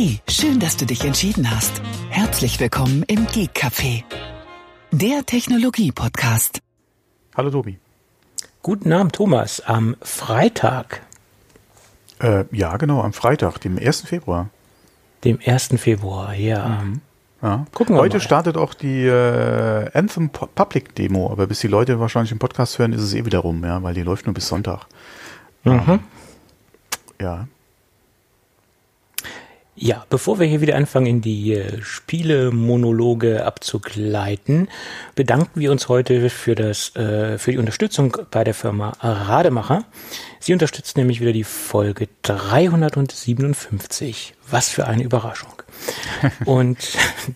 Hey, schön, dass du dich entschieden hast. Herzlich willkommen im Geek Café, der Technologie-Podcast. Hallo Tobi. Guten Abend, Thomas. Am Freitag. Äh, ja, genau, am Freitag, dem 1. Februar. Dem 1. Februar, ja. Mhm. ja. Gucken wir Heute mal. startet auch die äh, Anthem Public Demo, aber bis die Leute wahrscheinlich im Podcast hören, ist es eh wieder rum, ja, weil die läuft nur bis Sonntag. Mhm. Ja. Ja, bevor wir hier wieder anfangen, in die äh, Spielemonologe abzugleiten, bedanken wir uns heute für das, äh, für die Unterstützung bei der Firma Rademacher. Sie unterstützt nämlich wieder die Folge 357. Was für eine Überraschung. Und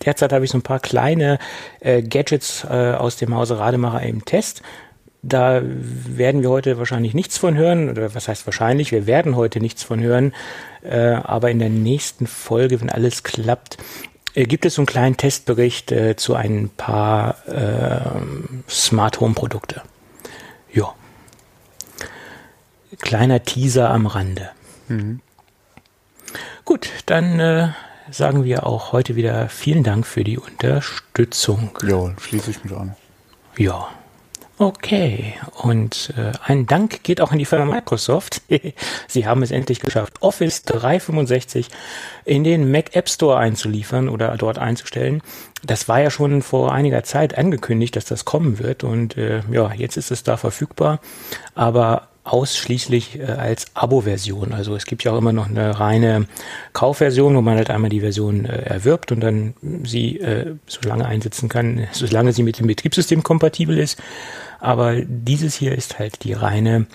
derzeit habe ich so ein paar kleine äh, Gadgets äh, aus dem Hause Rademacher im Test. Da werden wir heute wahrscheinlich nichts von hören, oder was heißt wahrscheinlich, wir werden heute nichts von hören, äh, aber in der nächsten Folge, wenn alles klappt, äh, gibt es so einen kleinen Testbericht äh, zu ein paar äh, Smart Home Produkte. Ja. Kleiner Teaser am Rande. Mhm. Gut, dann äh, sagen wir auch heute wieder vielen Dank für die Unterstützung. Ja, schließe ich mich an. Ja. Okay, und äh, ein Dank geht auch an die Firma Microsoft. Sie haben es endlich geschafft, Office 365 in den Mac App Store einzuliefern oder dort einzustellen. Das war ja schon vor einiger Zeit angekündigt, dass das kommen wird und äh, ja, jetzt ist es da verfügbar, aber ausschließlich äh, als Abo-Version. Also es gibt ja auch immer noch eine reine Kaufversion, wo man halt einmal die Version äh, erwirbt und dann sie äh, so lange einsetzen kann, solange sie mit dem Betriebssystem kompatibel ist. Aber dieses hier ist halt die reine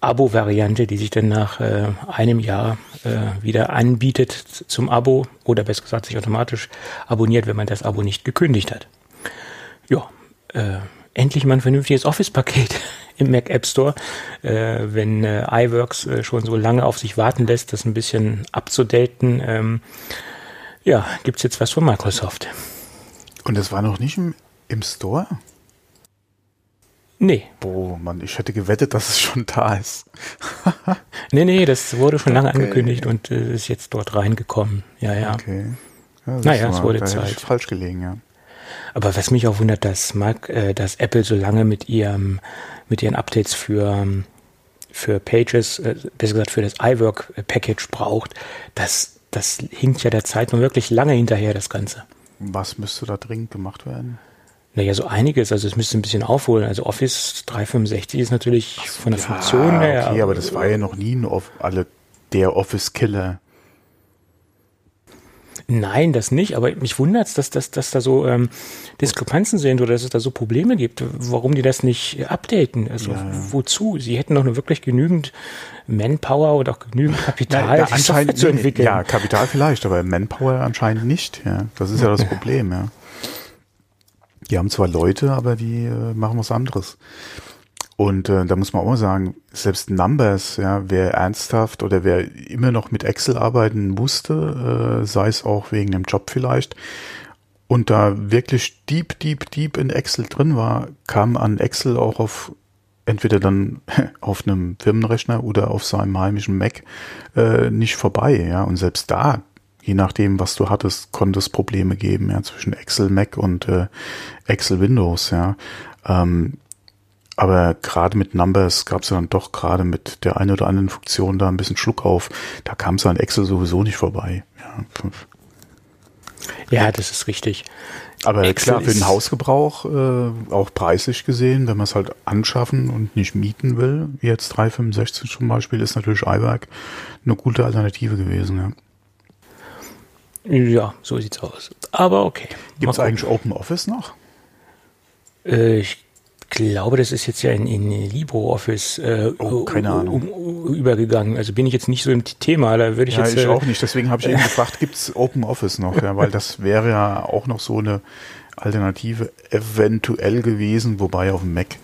Abo-Variante, die sich dann nach äh, einem Jahr äh, wieder anbietet zum Abo oder besser gesagt sich automatisch abonniert, wenn man das Abo nicht gekündigt hat. Ja, äh, endlich mal ein vernünftiges Office-Paket im Mac App Store, äh, wenn äh, iWorks äh, schon so lange auf sich warten lässt, das ein bisschen abzudaten. Ähm, ja, gibt's jetzt was von Microsoft. Und das war noch nicht im, im Store? Nee. Boah, Mann, ich hätte gewettet, dass es schon da ist. nee, nee, das wurde schon lange okay. angekündigt und äh, ist jetzt dort reingekommen. Ja, ja. Okay. Ja, naja, es wurde Zeit. falsch gelegen, ja. Aber was mich auch wundert, dass, Mac, äh, dass Apple so lange mit ihrem, mit ihren Updates für, für Pages, äh, besser gesagt für das iWork-Package braucht, das, das hinkt ja der Zeit nur wirklich lange hinterher, das Ganze. Was müsste da dringend gemacht werden? Naja, so einiges. Also es müsste ein bisschen aufholen. Also Office 365 ist natürlich so, von der ja, Funktion her. Okay, aber das war ja noch nie ein Off alle der Office-Killer. Nein, das nicht, aber mich wundert es, dass, dass, dass da so ähm, Diskrepanzen sind oder dass es da so Probleme gibt, warum die das nicht updaten. Also ja. wozu? Sie hätten doch nur wirklich genügend Manpower und auch genügend Kapital, ja, anscheinend zu entwickeln. Ja, Kapital vielleicht, aber Manpower anscheinend nicht. Ja, das ist ja das Problem. Ja. Die haben zwar Leute, aber die äh, machen was anderes. Und äh, da muss man auch mal sagen, selbst Numbers, ja, wer ernsthaft oder wer immer noch mit Excel arbeiten musste, äh, sei es auch wegen dem Job vielleicht, und da wirklich deep, deep, deep in Excel drin war, kam an Excel auch auf entweder dann auf einem Firmenrechner oder auf seinem heimischen Mac äh, nicht vorbei, ja. Und selbst da je nachdem, was du hattest, konnte es Probleme geben, ja, zwischen Excel Mac und äh, Excel Windows, ja. Ähm, aber gerade mit Numbers gab es ja dann doch gerade mit der einen oder anderen Funktion da ein bisschen Schluck auf. Da kam es an Excel sowieso nicht vorbei. Ja, ja das ist richtig. Aber Excel klar, für den Hausgebrauch, äh, auch preislich gesehen, wenn man es halt anschaffen und nicht mieten will, wie jetzt 365 zum Beispiel, ist natürlich iWork eine gute Alternative gewesen, ja. Ja, so sieht's aus. Aber okay. Gibt es eigentlich Open Office noch? Äh, ich glaube, das ist jetzt ja in, in LibreOffice äh, oh, keine Ahnung. Um, übergegangen. Also bin ich jetzt nicht so im Thema, da würde ich ja, jetzt. Ich äh, auch nicht, deswegen habe ich eben gefragt, gibt es Open Office noch? Ja, weil das wäre ja auch noch so eine Alternative eventuell gewesen, wobei auf dem Mac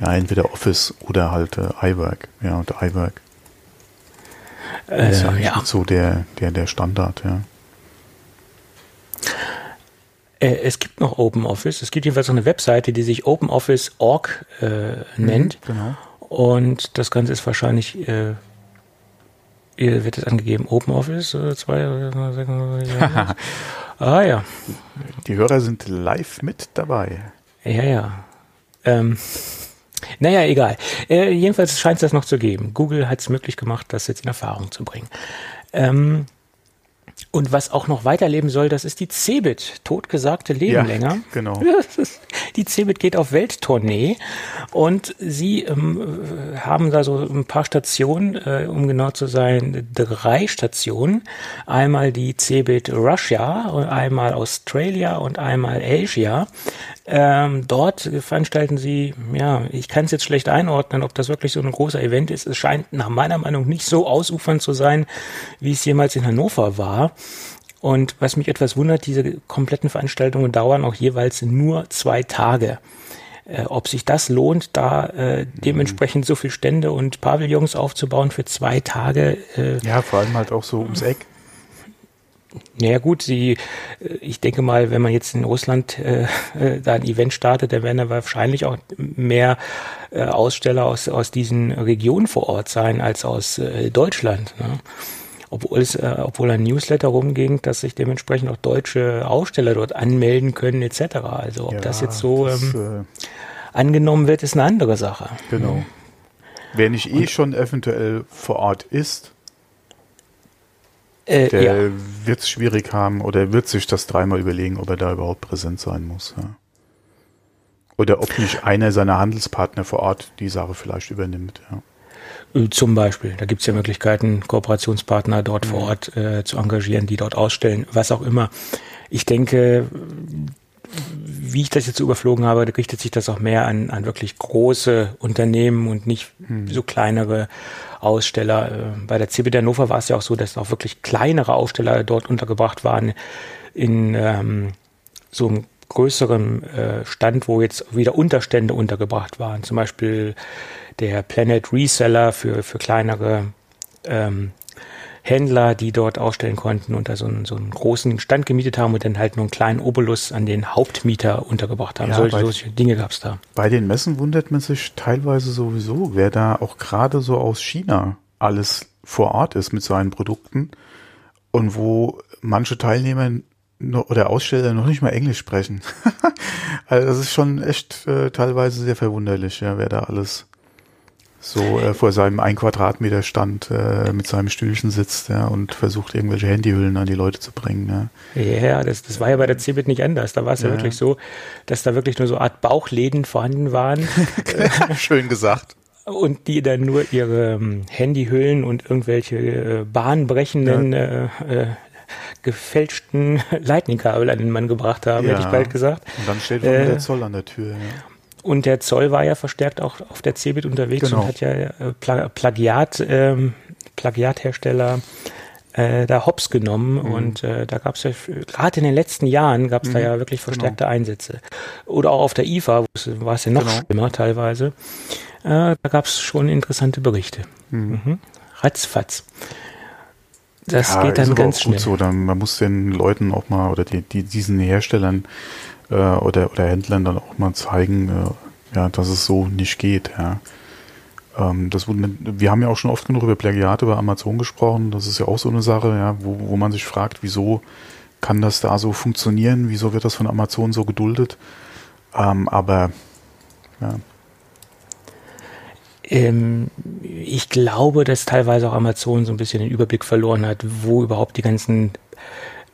ja entweder Office oder halt äh, iWork. Ja, und iWork. Äh, ist ja, ja. so der, der, der Standard, ja. Äh, es gibt noch OpenOffice. Es gibt jedenfalls noch eine Webseite, die sich OpenOffice.org äh, nennt. Mhm, genau. Und das Ganze ist wahrscheinlich äh, Hier wird es angegeben, Open Office, äh, zwei, ah ja. Die Hörer sind live mit dabei. Ja, ja. Ähm, naja, egal. Äh, jedenfalls scheint es das noch zu geben. Google hat es möglich gemacht, das jetzt in Erfahrung zu bringen. Ähm, und was auch noch weiterleben soll, das ist die Cebit, totgesagte Leben ja, länger. Genau. Die Cebit geht auf Welttournee und sie ähm, haben da so ein paar Stationen, äh, um genau zu sein, drei Stationen. Einmal die Cebit Russia, einmal Australia und einmal Asia. Ähm, dort veranstalten sie, ja, ich kann es jetzt schlecht einordnen, ob das wirklich so ein großer Event ist. Es scheint nach meiner Meinung nicht so ausufernd zu sein, wie es jemals in Hannover war. Und was mich etwas wundert, diese kompletten Veranstaltungen dauern auch jeweils nur zwei Tage. Äh, ob sich das lohnt, da äh, dementsprechend so viel Stände und Pavillons aufzubauen für zwei Tage. Äh, ja, vor allem halt auch so ums Eck. Naja gut, sie, äh, ich denke mal, wenn man jetzt in Russland äh, äh, da ein Event startet, dann werden da wahrscheinlich auch mehr äh, Aussteller aus, aus diesen Regionen vor Ort sein als aus äh, Deutschland. Ne? Obwohl es, äh, obwohl ein Newsletter rumging, dass sich dementsprechend auch deutsche Aussteller dort anmelden können, etc. Also ob ja, das jetzt so das, ähm, äh, angenommen wird, ist eine andere Sache. Genau. Mhm. Wer nicht eh Und, schon eventuell vor Ort ist, äh, der ja. wird es schwierig haben oder wird sich das dreimal überlegen, ob er da überhaupt präsent sein muss. Ja. Oder ob nicht einer seiner Handelspartner vor Ort die Sache vielleicht übernimmt. Ja. Zum Beispiel, da gibt es ja Möglichkeiten, Kooperationspartner dort vor Ort äh, zu engagieren, die dort ausstellen, was auch immer. Ich denke, wie ich das jetzt überflogen habe, richtet sich das auch mehr an, an wirklich große Unternehmen und nicht hm. so kleinere Aussteller. Äh, bei der CeBIT Hannover war es ja auch so, dass auch wirklich kleinere Aussteller dort untergebracht waren in ähm, so einem größeren äh, Stand, wo jetzt wieder Unterstände untergebracht waren. Zum Beispiel der Planet Reseller für, für kleinere ähm, Händler, die dort ausstellen konnten und da so einen, so einen großen Stand gemietet haben und dann halt nur einen kleinen Obolus an den Hauptmieter untergebracht haben. Ja, solche, solche Dinge gab es da. Bei den Messen wundert man sich teilweise sowieso, wer da auch gerade so aus China alles vor Ort ist mit seinen Produkten und wo manche Teilnehmer oder Aussteller noch nicht mal Englisch sprechen. also das ist schon echt äh, teilweise sehr verwunderlich, ja, wer da alles so äh, vor seinem ein Quadratmeter Stand äh, mit seinem Stühlchen sitzt ja, und versucht irgendwelche Handyhüllen an die Leute zu bringen. Ja, ja das, das war ja bei der CeBIT nicht anders. Da war es ja, ja, wirklich so, dass da wirklich nur so Art Bauchläden vorhanden waren. Schön gesagt. Und die dann nur ihre ähm, Handyhüllen und irgendwelche äh, bahnbrechenden ja. äh, äh, gefälschten Lightning-Kabel an den Mann gebracht haben, ja. hätte ich bald gesagt. Und dann steht äh, der Zoll an der Tür. Ja. Und der Zoll war ja verstärkt auch auf der Cebit unterwegs genau. und hat ja äh, Pla Plagiat, ähm, Plagiathersteller äh, da hops genommen mhm. und äh, da gab es ja gerade in den letzten Jahren gab es mhm. da ja wirklich genau. verstärkte genau. Einsätze. Oder auch auf der IFA war es ja noch genau. schlimmer teilweise. Äh, da gab es schon interessante Berichte. Mhm. Mhm. Ratzfatz. Das ja, geht dann ganz schnell. So, dann, man muss den Leuten auch mal oder die, die diesen Herstellern äh, oder, oder Händlern dann auch mal zeigen, äh, ja, dass es so nicht geht. Ja. Ähm, das wir haben ja auch schon oft genug über Plagiate bei Amazon gesprochen. Das ist ja auch so eine Sache, ja, wo, wo man sich fragt, wieso kann das da so funktionieren? Wieso wird das von Amazon so geduldet? Ähm, aber ja. Ähm, ich glaube, dass teilweise auch Amazon so ein bisschen den Überblick verloren hat, wo überhaupt die ganzen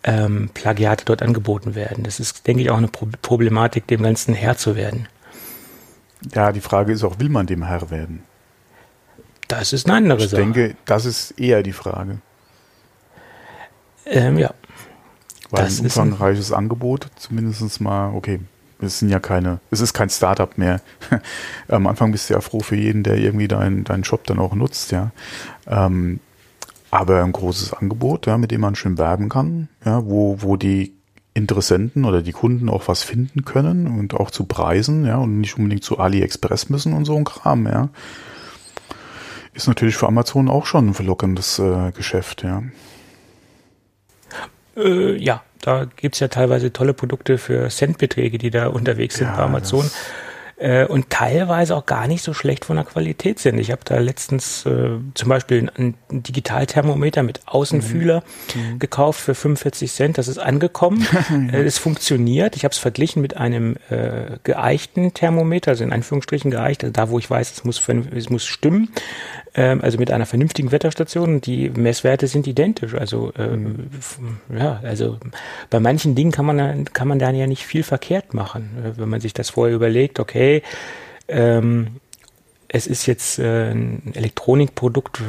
ähm, Plagiate dort angeboten werden. Das ist, denke ich, auch eine Pro Problematik, dem Ganzen Herr zu werden. Ja, die Frage ist auch, will man dem Herr werden? Das ist eine andere ich Sache. Ich denke, das ist eher die Frage. Ähm, ja. Weil das ein umfangreiches ein Angebot, zumindest mal, okay, es sind ja keine, es ist kein Startup mehr. Am Anfang bist du ja froh für jeden, der irgendwie deinen deinen Shop dann auch nutzt, ja. Ähm, aber ein großes Angebot, ja, mit dem man schön werben kann, ja, wo, wo die Interessenten oder die Kunden auch was finden können und auch zu Preisen, ja, und nicht unbedingt zu AliExpress müssen und so ein Kram, ja. Ist natürlich für Amazon auch schon ein verlockendes äh, Geschäft, ja. Äh, ja, da gibt's ja teilweise tolle Produkte für Centbeträge, die da unterwegs sind ja, bei Amazon. Äh, und teilweise auch gar nicht so schlecht von der Qualität sind. Ich habe da letztens äh, zum Beispiel ein, ein Digitalthermometer mit Außenfühler mhm. mhm. gekauft für 45 Cent. Das ist angekommen. äh, es funktioniert. Ich habe es verglichen mit einem äh, geeichten Thermometer, also in Anführungsstrichen geeicht, also da wo ich weiß, es muss, es muss stimmen. Ähm, also mit einer vernünftigen Wetterstation. Die Messwerte sind identisch. Also ähm, ja, also bei manchen Dingen kann man kann man da ja nicht viel verkehrt machen, äh, wenn man sich das vorher überlegt. Okay. Ähm, es ist jetzt äh, ein Elektronikprodukt,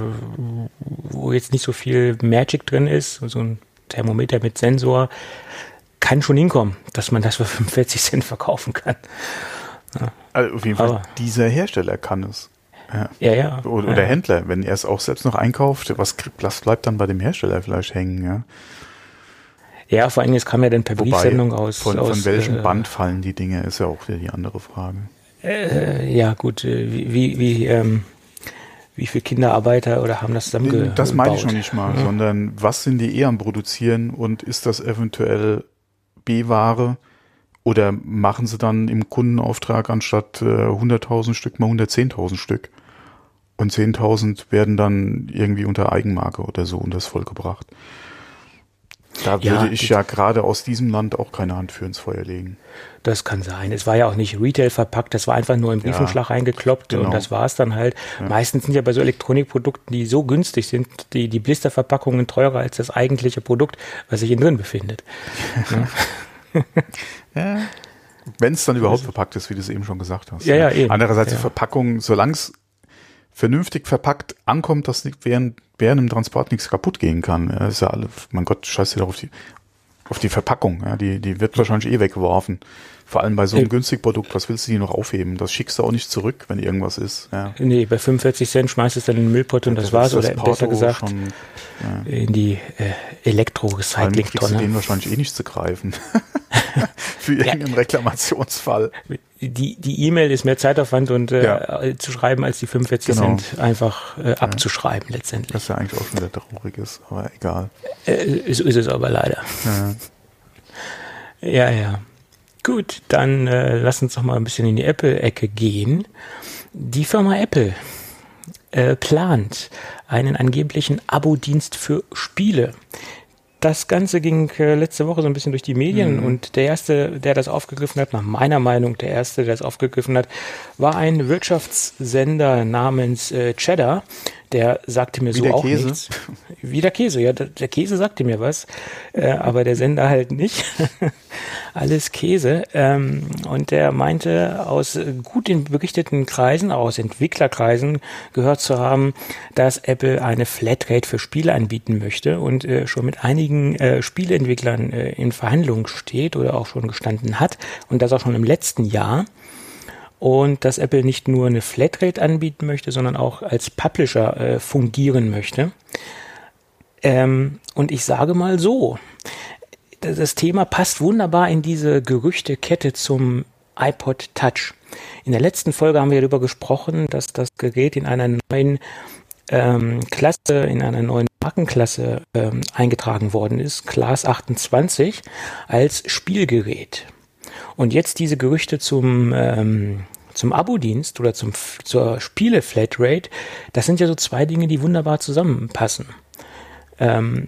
wo jetzt nicht so viel Magic drin ist, so ein Thermometer mit Sensor, kann schon hinkommen, dass man das für 45 Cent verkaufen kann. Ja. Also auf jeden Fall, Aber dieser Hersteller kann es. Ja, ja. ja. Oder, ja. Händler, wenn er es auch selbst noch einkauft, was, was bleibt dann bei dem Hersteller vielleicht hängen, ja? Ja, vor allem, es kam ja dann per Briefsendung aus. Von, aus, von welchem äh, Band fallen die Dinge, ist ja auch wieder die andere Frage. Äh, ja, gut, äh, wie, wie, wie, ähm, wie viele Kinderarbeiter oder haben das zusammengebaut? Das meine ich noch nicht mal, ja. sondern was sind die eher am Produzieren und ist das eventuell B-Ware? Oder machen sie dann im Kundenauftrag anstatt äh, 100.000 Stück mal 110.000 Stück? Und 10.000 werden dann irgendwie unter Eigenmarke oder so unters Volk gebracht. Da würde ja, ich ja gerade aus diesem Land auch keine Hand für ins Feuer legen. Das kann sein. Es war ja auch nicht Retail verpackt, das war einfach nur im Briefumschlag ja, reingekloppt genau. und das war es dann halt. Ja. Meistens sind ja bei so Elektronikprodukten, die so günstig sind, die, die Blisterverpackungen teurer als das eigentliche Produkt, was sich innen drin befindet. ja. Wenn es dann überhaupt verpackt ist, wie du es eben schon gesagt hast. Ja, ja, eben. Andererseits die Verpackung, solange es vernünftig verpackt ankommt, dass während, während dem Transport nichts kaputt gehen kann. Ja, ist ja alles, mein Gott, scheiße dir auf die, auf die Verpackung. Ja, die, die wird wahrscheinlich eh weggeworfen. Vor allem bei so einem ja. Günstigprodukt, was willst du die noch aufheben? Das schickst du auch nicht zurück, wenn irgendwas ist. Ja. Nee, bei 45 Cent schmeißt es dann in den Müllpott und ja, das, war's. Oder besser gesagt, schon, ja. in die äh, Elektro-Recycling-Tonne. den wahrscheinlich eh nicht zu greifen. Für irgendeinen Reklamationsfall. Die die E-Mail ist mehr Zeitaufwand und äh, zu schreiben, als die 45 genau. Cent einfach äh, abzuschreiben letztendlich. Was ja eigentlich auch schon wieder traurig ist, aber egal. Äh, so ist es aber leider. Ja, ja. Gut, dann äh, lass uns doch mal ein bisschen in die Apple-Ecke gehen. Die Firma Apple äh, plant einen angeblichen Abo-Dienst für Spiele. Das Ganze ging äh, letzte Woche so ein bisschen durch die Medien mhm. und der erste, der das aufgegriffen hat, nach meiner Meinung der erste, der das aufgegriffen hat, war ein Wirtschaftssender namens äh, Cheddar. Der sagte mir Wie so auch Käse. nichts. Wie der Käse, ja, der Käse sagte mir was, äh, aber der Sender halt nicht. Alles Käse. Ähm, und der meinte, aus gut in berichteten Kreisen, aus Entwicklerkreisen gehört zu haben, dass Apple eine Flatrate für Spiele anbieten möchte und äh, schon mit einigen äh, Spieleentwicklern äh, in Verhandlungen steht oder auch schon gestanden hat und das auch schon im letzten Jahr und dass Apple nicht nur eine Flatrate anbieten möchte, sondern auch als Publisher äh, fungieren möchte. Ähm, und ich sage mal so, das Thema passt wunderbar in diese Gerüchtekette zum iPod Touch. In der letzten Folge haben wir darüber gesprochen, dass das Gerät in einer neuen ähm, Klasse, in einer neuen Markenklasse ähm, eingetragen worden ist, Class 28, als Spielgerät. Und jetzt diese Gerüchte zum, ähm, zum Abo-Dienst oder zum, zur Spiele-Flatrate, das sind ja so zwei Dinge, die wunderbar zusammenpassen. Ähm,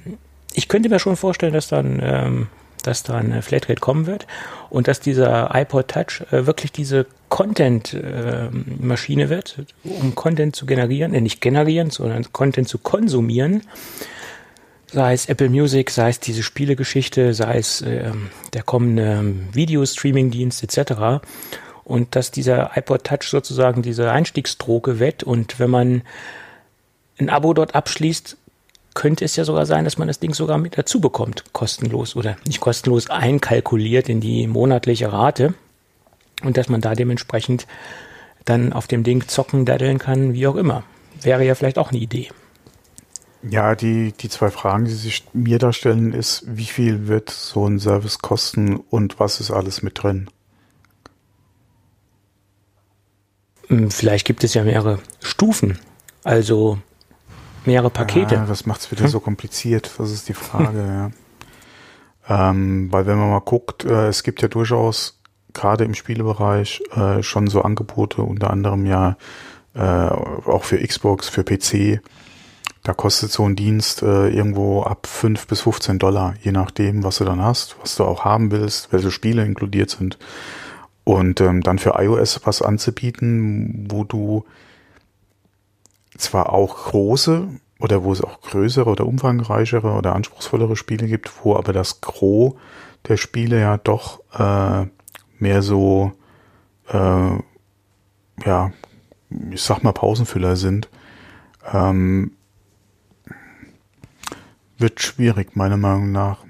ich könnte mir schon vorstellen, dass dann, ähm, dass da eine Flatrate kommen wird und dass dieser iPod Touch äh, wirklich diese Content-Maschine äh, wird, um Content zu generieren, äh, nicht generieren, sondern Content zu konsumieren sei es Apple Music, sei es diese Spielegeschichte, sei es äh, der kommende Videostreaming-Dienst etc. Und dass dieser iPod Touch sozusagen diese Einstiegsdroge wett und wenn man ein Abo dort abschließt, könnte es ja sogar sein, dass man das Ding sogar mit dazu bekommt, kostenlos oder nicht kostenlos einkalkuliert in die monatliche Rate und dass man da dementsprechend dann auf dem Ding zocken, daddeln kann, wie auch immer. Wäre ja vielleicht auch eine Idee. Ja, die, die zwei Fragen, die sich mir da stellen, ist, wie viel wird so ein Service kosten und was ist alles mit drin? Hm, vielleicht gibt es ja mehrere Stufen, also mehrere Pakete. Ja, das macht es wieder hm? so kompliziert, das ist die Frage, ja. Ähm, weil wenn man mal guckt, äh, es gibt ja durchaus gerade im Spielebereich äh, schon so Angebote, unter anderem ja äh, auch für Xbox, für PC. Da kostet so ein Dienst äh, irgendwo ab 5 bis 15 Dollar, je nachdem, was du dann hast, was du auch haben willst, welche Spiele inkludiert sind. Und ähm, dann für iOS was anzubieten, wo du zwar auch große oder wo es auch größere oder umfangreichere oder anspruchsvollere Spiele gibt, wo aber das Gros der Spiele ja doch äh, mehr so, äh, ja, ich sag mal Pausenfüller sind, ähm, wird schwierig, meiner Meinung nach.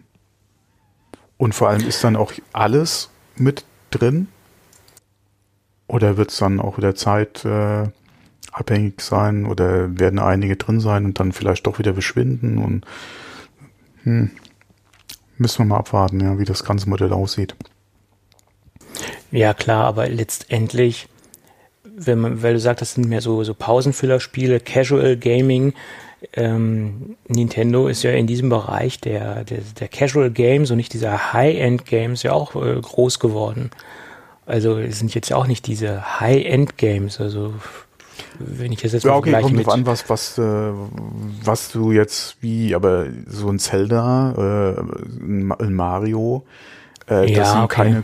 Und vor allem ist dann auch alles mit drin. Oder wird es dann auch wieder Zeit äh, abhängig sein oder werden einige drin sein und dann vielleicht doch wieder verschwinden und hm, müssen wir mal abwarten, ja, wie das ganze Modell aussieht. Ja, klar, aber letztendlich, wenn man, weil du sagst, das sind mehr so, so Pausenfüllerspiele, Casual Gaming, ähm, Nintendo ist ja in diesem Bereich der, der, der Casual Games und nicht dieser High-End Games ja auch äh, groß geworden. Also es sind jetzt ja auch nicht diese High-End Games, also wenn ich das jetzt ja, okay, kommt drauf an, was, was, äh, was du jetzt wie, aber so ein Zelda, äh, ein Mario, äh, ja, das sind okay. keine,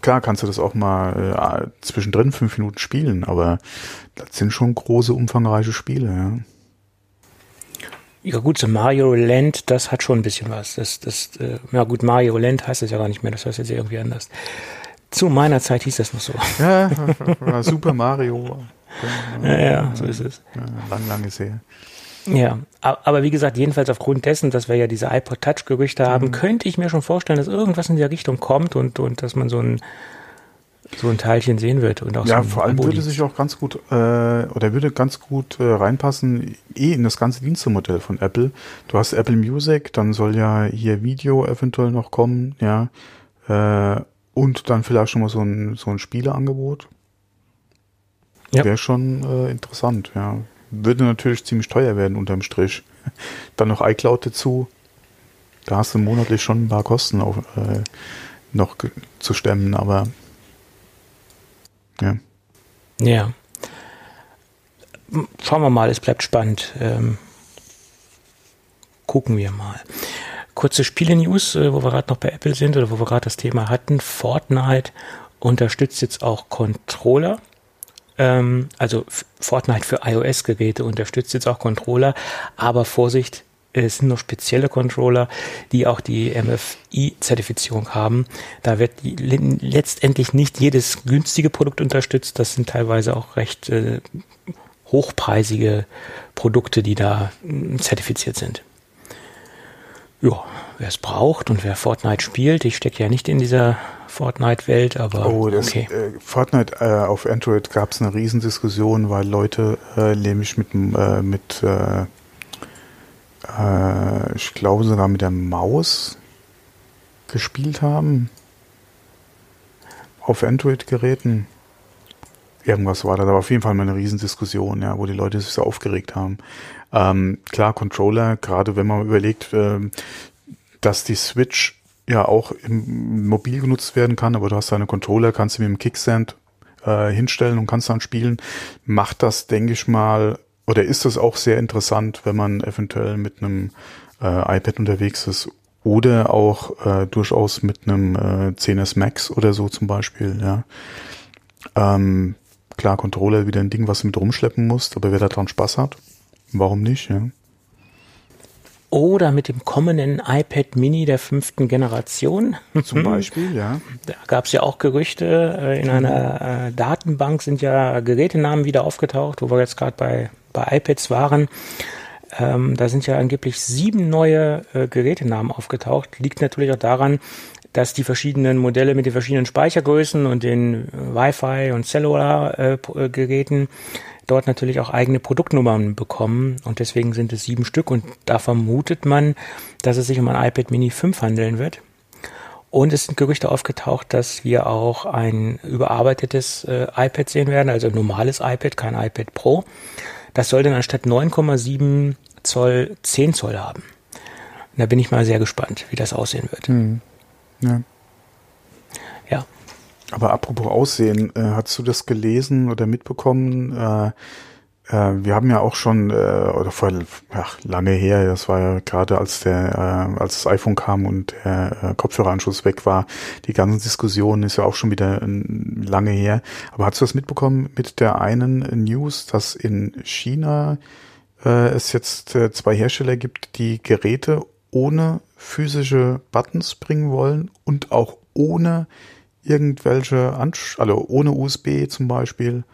klar kannst du das auch mal äh, zwischendrin fünf Minuten spielen, aber das sind schon große, umfangreiche Spiele, ja. Ja gut, so Mario Land, das hat schon ein bisschen was. Das, das, äh, ja gut, Mario Land heißt es ja gar nicht mehr, das heißt jetzt irgendwie anders. Zu meiner Zeit hieß das noch so. Ja, Super Mario. Ja, ja, so ist es. Ja, lang, lang ist her. Ja, aber wie gesagt, jedenfalls aufgrund dessen, dass wir ja diese iPod Touch-Gerüchte haben, mhm. könnte ich mir schon vorstellen, dass irgendwas in der Richtung kommt und, und dass man so ein, so ein Teilchen sehen wird. Und auch ja, so vor allem würde sich auch ganz gut äh, oder würde ganz gut äh, reinpassen, eh in das ganze Dienstemodell von Apple. Du hast Apple Music, dann soll ja hier Video eventuell noch kommen, ja. Äh, und dann vielleicht schon mal so ein, so ein Spieleangebot. Ja. Wäre schon äh, interessant, ja. Würde natürlich ziemlich teuer werden unterm Strich. Dann noch iCloud dazu. Da hast du monatlich schon ein paar Kosten auf, äh, noch zu stemmen, aber ja. Ja. Schauen wir mal, es bleibt spannend. Ähm, gucken wir mal. Kurze Spiele-News, äh, wo wir gerade noch bei Apple sind oder wo wir gerade das Thema hatten. Fortnite unterstützt jetzt auch Controller. Ähm, also Fortnite für iOS-Geräte unterstützt jetzt auch Controller, aber Vorsicht, es sind noch spezielle Controller, die auch die MFI-Zertifizierung haben. Da wird letztendlich nicht jedes günstige Produkt unterstützt. Das sind teilweise auch recht äh, hochpreisige Produkte, die da äh, zertifiziert sind. Ja, wer es braucht und wer Fortnite spielt, ich stecke ja nicht in dieser Fortnite-Welt, aber oh, das, okay. Äh, Fortnite äh, auf Android gab es eine Riesendiskussion, weil Leute äh, nämlich mit, äh, mit äh, ich glaube sogar mit der Maus gespielt haben. Auf Android-Geräten. Irgendwas war da, aber auf jeden Fall mal eine Riesendiskussion, ja, wo die Leute sich so aufgeregt haben. Ähm, klar, Controller, gerade wenn man überlegt, äh, dass die Switch ja auch im mobil genutzt werden kann, aber du hast deine Controller, kannst du mit dem Kickstand äh, hinstellen und kannst dann spielen. Macht das, denke ich mal, oder ist das auch sehr interessant, wenn man eventuell mit einem äh, iPad unterwegs ist oder auch äh, durchaus mit einem äh, 10S Max oder so zum Beispiel, ja. Ähm, klar, Controller wieder ein Ding, was du mit rumschleppen musst, aber wer daran Spaß hat, warum nicht, ja. Oder mit dem kommenden iPad Mini der fünften Generation. Zum Beispiel, ja. Da gab es ja auch Gerüchte. Äh, in einer äh, Datenbank sind ja Gerätenamen wieder aufgetaucht, wo wir jetzt gerade bei, bei iPads waren. Ähm, da sind ja angeblich sieben neue äh, Gerätenamen aufgetaucht. Liegt natürlich auch daran, dass die verschiedenen Modelle mit den verschiedenen Speichergrößen und den Wi-Fi und Cellular-Geräten äh, dort natürlich auch eigene Produktnummern bekommen und deswegen sind es sieben Stück und da vermutet man, dass es sich um ein iPad Mini 5 handeln wird. Und es sind Gerüchte aufgetaucht, dass wir auch ein überarbeitetes äh, iPad sehen werden, also ein normales iPad, kein iPad Pro. Das soll dann anstatt 9,7 Zoll 10 Zoll haben. Und da bin ich mal sehr gespannt, wie das aussehen wird. Mhm. Ja. ja. Aber apropos Aussehen, äh, hast du das gelesen oder mitbekommen? Äh, äh, wir haben ja auch schon, äh, oder vor ach, lange her, das war ja gerade als der, äh, als das iPhone kam und der äh, Kopfhöreranschluss weg war, die ganzen Diskussionen ist ja auch schon wieder äh, lange her. Aber hast du das mitbekommen mit der einen News, dass in China äh, es jetzt äh, zwei Hersteller gibt, die Geräte ohne physische Buttons bringen wollen und auch ohne irgendwelche, Ansch also ohne USB zum Beispiel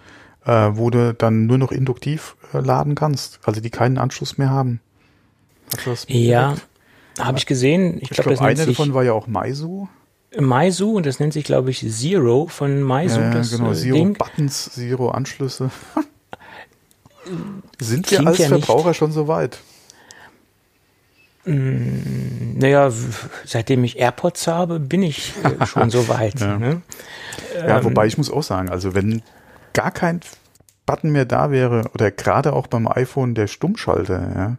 äh, wo du dann nur noch induktiv äh, laden kannst, also die keinen Anschluss mehr haben. ja, habe ich gesehen. Ich, ich glaube, glaub, eine davon war ja auch Maisu. Maisu und das nennt sich, glaube ich, Zero von Maisu. Ja, das genau, äh, Zero Ding. Buttons, Zero Anschlüsse. Sind wir als ja Verbraucher nicht. schon so weit? Mm, naja, seitdem ich AirPods habe, bin ich äh, schon so weit. ja. Ne? ja, ähm, wobei ich muss auch sagen, also wenn gar kein Button mehr da wäre, oder gerade auch beim iPhone der Stummschalter, ja,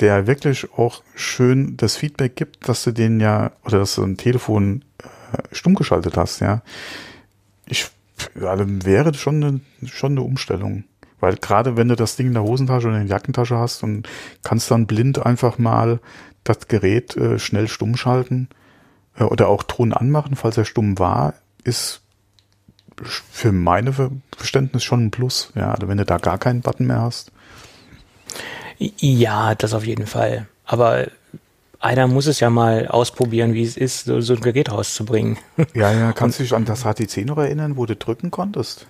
der wirklich auch schön das Feedback gibt, dass du den ja, oder dass du ein Telefon äh, stumm geschaltet hast, ja. Ich, also wäre schon eine, schon eine Umstellung. Weil gerade wenn du das Ding in der Hosentasche oder in der Jackentasche hast und kannst dann blind einfach mal das Gerät äh, schnell stumm schalten äh, oder auch Ton anmachen, falls er stumm war, ist für meine Verständnis schon ein Plus. Ja, also wenn du da gar keinen Button mehr hast. Ja, das auf jeden Fall. Aber einer muss es ja mal ausprobieren, wie es ist, so, so ein Gerät rauszubringen. Ja, ja, kannst du dich an das HTC noch erinnern, wo du drücken konntest?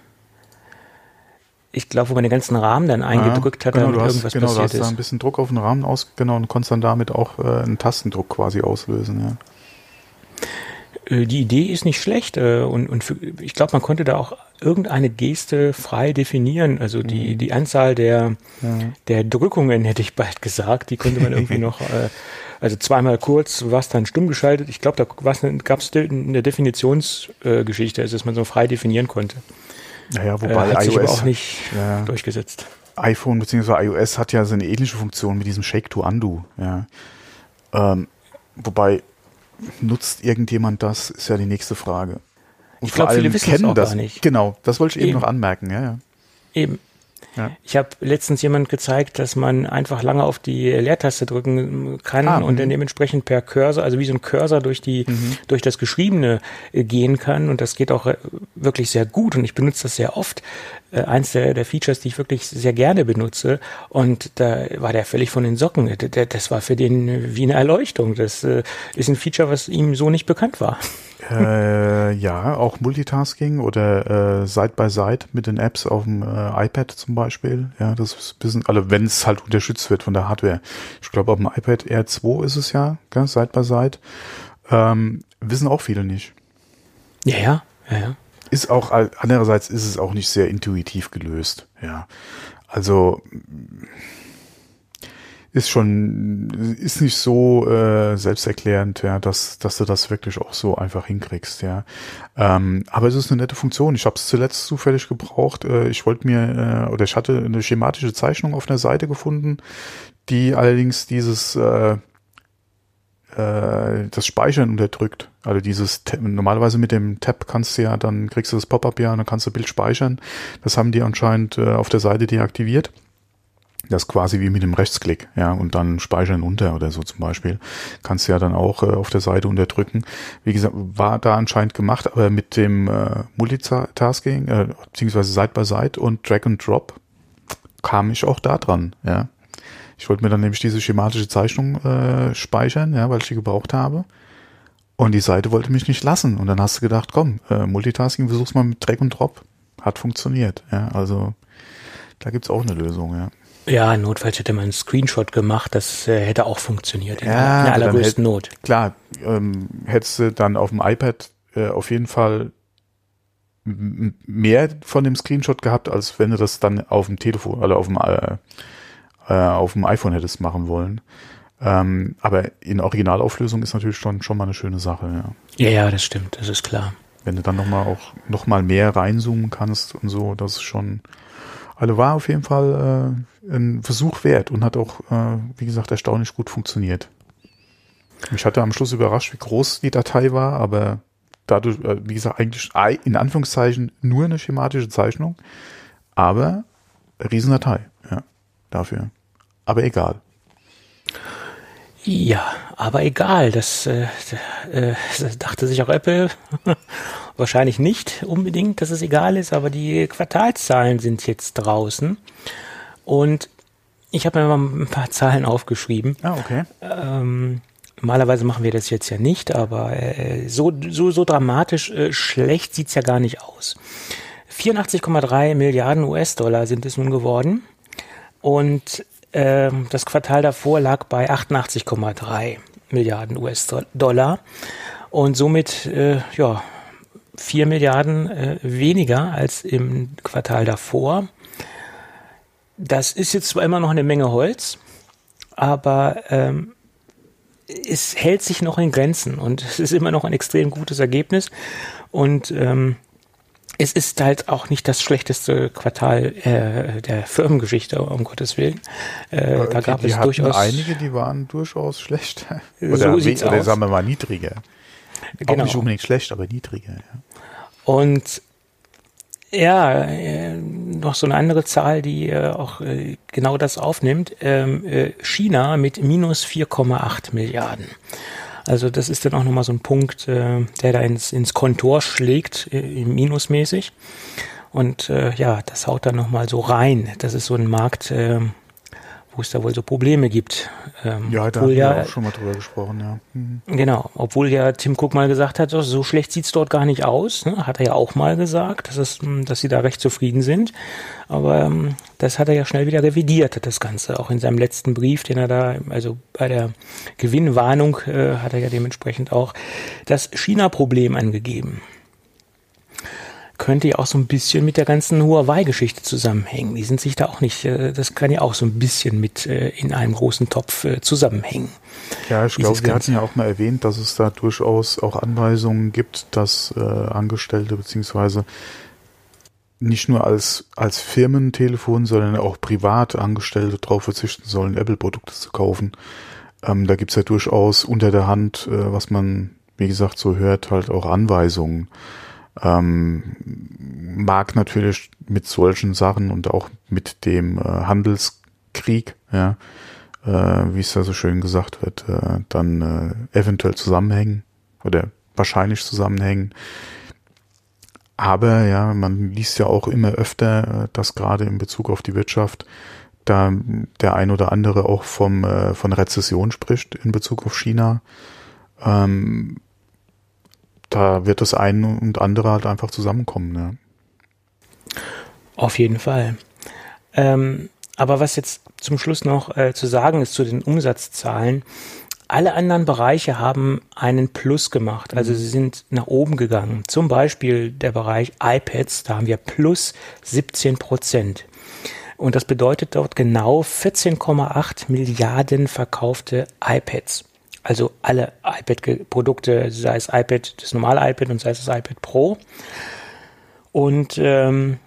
Ich glaube, wo man den ganzen Rahmen dann eingedrückt ja, hat, genau, damit hast, irgendwas genau, passiert ist. Genau, du hast da ein bisschen Druck auf den Rahmen aus, genau, und konntest dann damit auch äh, einen Tastendruck quasi auslösen, ja. Äh, die Idee ist nicht schlecht äh, und, und für, ich glaube, man konnte da auch irgendeine Geste frei definieren. Also die, mhm. die Anzahl der, ja. der Drückungen, hätte ich bald gesagt, die konnte man irgendwie noch, äh, also zweimal kurz war es dann stumm geschaltet. Ich glaube, da gab es eine Definitionsgeschichte, also dass man so frei definieren konnte. Naja, wobei äh, hat iOS auch nicht ja. durchgesetzt. iPhone bzw. iOS hat ja so eine ähnliche Funktion mit diesem Shake to Undo. Ja. Ähm, wobei nutzt irgendjemand das, ist ja die nächste Frage. Und ich glaube, viele wissen kennen das. Gar nicht. Genau, das wollte ich eben, eben noch anmerken. Ja, ja. Eben. Ja. Ich habe letztens jemand gezeigt, dass man einfach lange auf die Leertaste drücken kann ah, und dann mhm. dementsprechend per Cursor, also wie so ein Cursor durch die mhm. durch das Geschriebene äh, gehen kann und das geht auch äh, wirklich sehr gut und ich benutze das sehr oft. Äh, eins der, der Features, die ich wirklich sehr gerne benutze und da war der völlig von den Socken. Das war für den wie eine Erleuchtung. Das ist ein Feature, was ihm so nicht bekannt war. Äh, ja, auch Multitasking oder äh, Side by Side mit den Apps auf dem äh, iPad zum Beispiel. Ja, das ist ein bisschen, also wenn es halt unterstützt wird von der Hardware. Ich glaube, auf dem iPad Air 2 ist es ja, gell, Side by Side. Ähm, wissen auch viele nicht. Ja, ja, ja, ja. Ist auch, andererseits ist es auch nicht sehr intuitiv gelöst. Ja, also ist schon, ist nicht so äh, selbsterklärend, ja, dass, dass du das wirklich auch so einfach hinkriegst, ja. Ähm, aber es ist eine nette Funktion. Ich habe es zuletzt zufällig gebraucht. Äh, ich wollte mir, äh, oder ich hatte eine schematische Zeichnung auf einer Seite gefunden, die allerdings dieses äh, äh, das Speichern unterdrückt. Also dieses normalerweise mit dem Tab kannst du ja, dann kriegst du das Pop-up ja und dann kannst du Bild speichern. Das haben die anscheinend äh, auf der Seite deaktiviert. Das quasi wie mit dem Rechtsklick, ja, und dann speichern unter oder so zum Beispiel. Kannst du ja dann auch äh, auf der Seite unterdrücken. Wie gesagt, war da anscheinend gemacht, aber mit dem äh, Multitasking, äh, beziehungsweise Side by Side und Drag and Drop kam ich auch da dran, ja. Ich wollte mir dann nämlich diese schematische Zeichnung äh, speichern, ja, weil ich die gebraucht habe. Und die Seite wollte mich nicht lassen. Und dann hast du gedacht, komm, äh, Multitasking versuch's mal mit Drag und Drop. Hat funktioniert, ja. Also da gibt's auch eine Lösung, ja. Ja, notfalls hätte man einen Screenshot gemacht, das äh, hätte auch funktioniert in, ja, in der allergrößten hätt, Not. Klar, ähm, hättest du dann auf dem iPad äh, auf jeden Fall mehr von dem Screenshot gehabt, als wenn du das dann auf dem Telefon oder auf dem, äh, äh, auf dem iPhone hättest machen wollen. Ähm, aber in Originalauflösung ist natürlich schon, schon mal eine schöne Sache, ja. Ja, ja, das stimmt, das ist klar. Wenn du dann nochmal auch nochmal mehr reinzoomen kannst und so, das ist schon, also war auf jeden Fall äh, ein Versuch wert und hat auch, äh, wie gesagt, erstaunlich gut funktioniert. Mich hatte am Schluss überrascht, wie groß die Datei war, aber dadurch, äh, wie gesagt, eigentlich in Anführungszeichen nur eine schematische Zeichnung, aber Riesendatei, ja, dafür. Aber egal. Ja, aber egal, das, äh, äh, dachte sich auch Apple wahrscheinlich nicht unbedingt, dass es egal ist, aber die Quartalszahlen sind jetzt draußen und ich habe mir mal ein paar Zahlen aufgeschrieben. Ah, okay. Ähm, normalerweise machen wir das jetzt ja nicht, aber äh, so, so, so dramatisch äh, schlecht sieht's ja gar nicht aus. 84,3 Milliarden US-Dollar sind es nun geworden und ähm, das Quartal davor lag bei 88,3 Milliarden US-Dollar. Und somit äh, ja 4 Milliarden äh, weniger als im Quartal davor. Das ist jetzt zwar immer noch eine Menge Holz, aber ähm, es hält sich noch in Grenzen. Und es ist immer noch ein extrem gutes Ergebnis. Und ähm, es ist halt auch nicht das schlechteste Quartal äh, der Firmengeschichte, um Gottes Willen. Äh, da gab es durchaus einige, die waren durchaus schlecht. Oder, so sieht's oder aus. sagen wir mal niedriger. Genau. Auch nicht unbedingt schlecht, aber niedriger. Ja. Und ja, äh, noch so eine andere Zahl, die äh, auch äh, genau das aufnimmt. Ähm, äh, China mit minus 4,8 Milliarden. Also das ist dann auch nochmal so ein Punkt, äh, der da ins, ins Kontor schlägt, äh, minusmäßig. Und äh, ja, das haut dann nochmal so rein. Das ist so ein Markt, äh, wo es da wohl so Probleme gibt. Ähm, ja, da haben wir ja, auch schon mal drüber gesprochen, ja. Mhm. Genau, obwohl ja Tim Cook mal gesagt hat, so schlecht sieht's dort gar nicht aus. Ne? Hat er ja auch mal gesagt, dass, es, hm, dass sie da recht zufrieden sind. Aber ähm, das hat er ja schnell wieder revidiert, das Ganze. Auch in seinem letzten Brief, den er da, also bei der Gewinnwarnung, äh, hat er ja dementsprechend auch das China-Problem angegeben könnte ja auch so ein bisschen mit der ganzen Huawei-Geschichte zusammenhängen. Die sind sich da auch nicht, äh, das kann ja auch so ein bisschen mit äh, in einem großen Topf äh, zusammenhängen. Ja, ich glaube, wir hatten ja auch mal erwähnt, dass es da durchaus auch Anweisungen gibt, dass äh, Angestellte beziehungsweise nicht nur als, als Firmentelefon, sondern auch privat Angestellte darauf verzichten sollen, Apple-Produkte zu kaufen. Ähm, da gibt's ja durchaus unter der Hand, äh, was man, wie gesagt, so hört, halt auch Anweisungen. Ähm, mag natürlich mit solchen Sachen und auch mit dem äh, Handelskrieg, ja, äh, wie es da so schön gesagt wird, äh, dann äh, eventuell zusammenhängen oder wahrscheinlich zusammenhängen. Aber ja, man liest ja auch immer öfter, äh, dass gerade in Bezug auf die Wirtschaft da der ein oder andere auch vom äh, von Rezession spricht in Bezug auf China. Ähm, da wird das eine und andere halt einfach zusammenkommen. Ja. Auf jeden Fall. Ähm, aber was jetzt zum Schluss noch äh, zu sagen ist zu den Umsatzzahlen, alle anderen Bereiche haben einen Plus gemacht. Also sie sind nach oben gegangen. Zum Beispiel der Bereich iPads, da haben wir plus 17 Prozent. Und das bedeutet dort genau 14,8 Milliarden verkaufte iPads. Also alle iPad-Produkte, sei es iPad, das normale iPad und sei es das iPad Pro. Und ähm,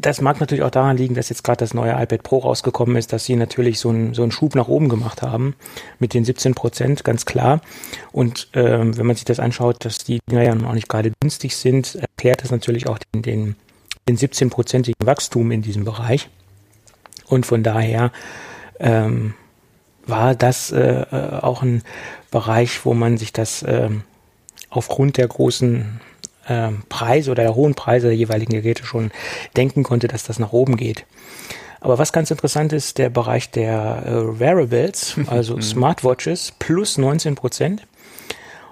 das mag natürlich auch daran liegen, dass jetzt gerade das neue iPad Pro rausgekommen ist, dass sie natürlich so einen, so einen Schub nach oben gemacht haben mit den 17 Prozent, ganz klar. Und ähm, wenn man sich das anschaut, dass die Dinger ja noch nicht gerade günstig sind, erklärt das natürlich auch den, den, den 17-prozentigen Wachstum in diesem Bereich. Und von daher ähm, war das äh, äh, auch ein Bereich, wo man sich das äh, aufgrund der großen äh, Preise oder der hohen Preise der jeweiligen Geräte schon denken konnte, dass das nach oben geht. Aber was ganz interessant ist, der Bereich der äh, Wearables, also mhm. Smartwatches, plus 19 Prozent.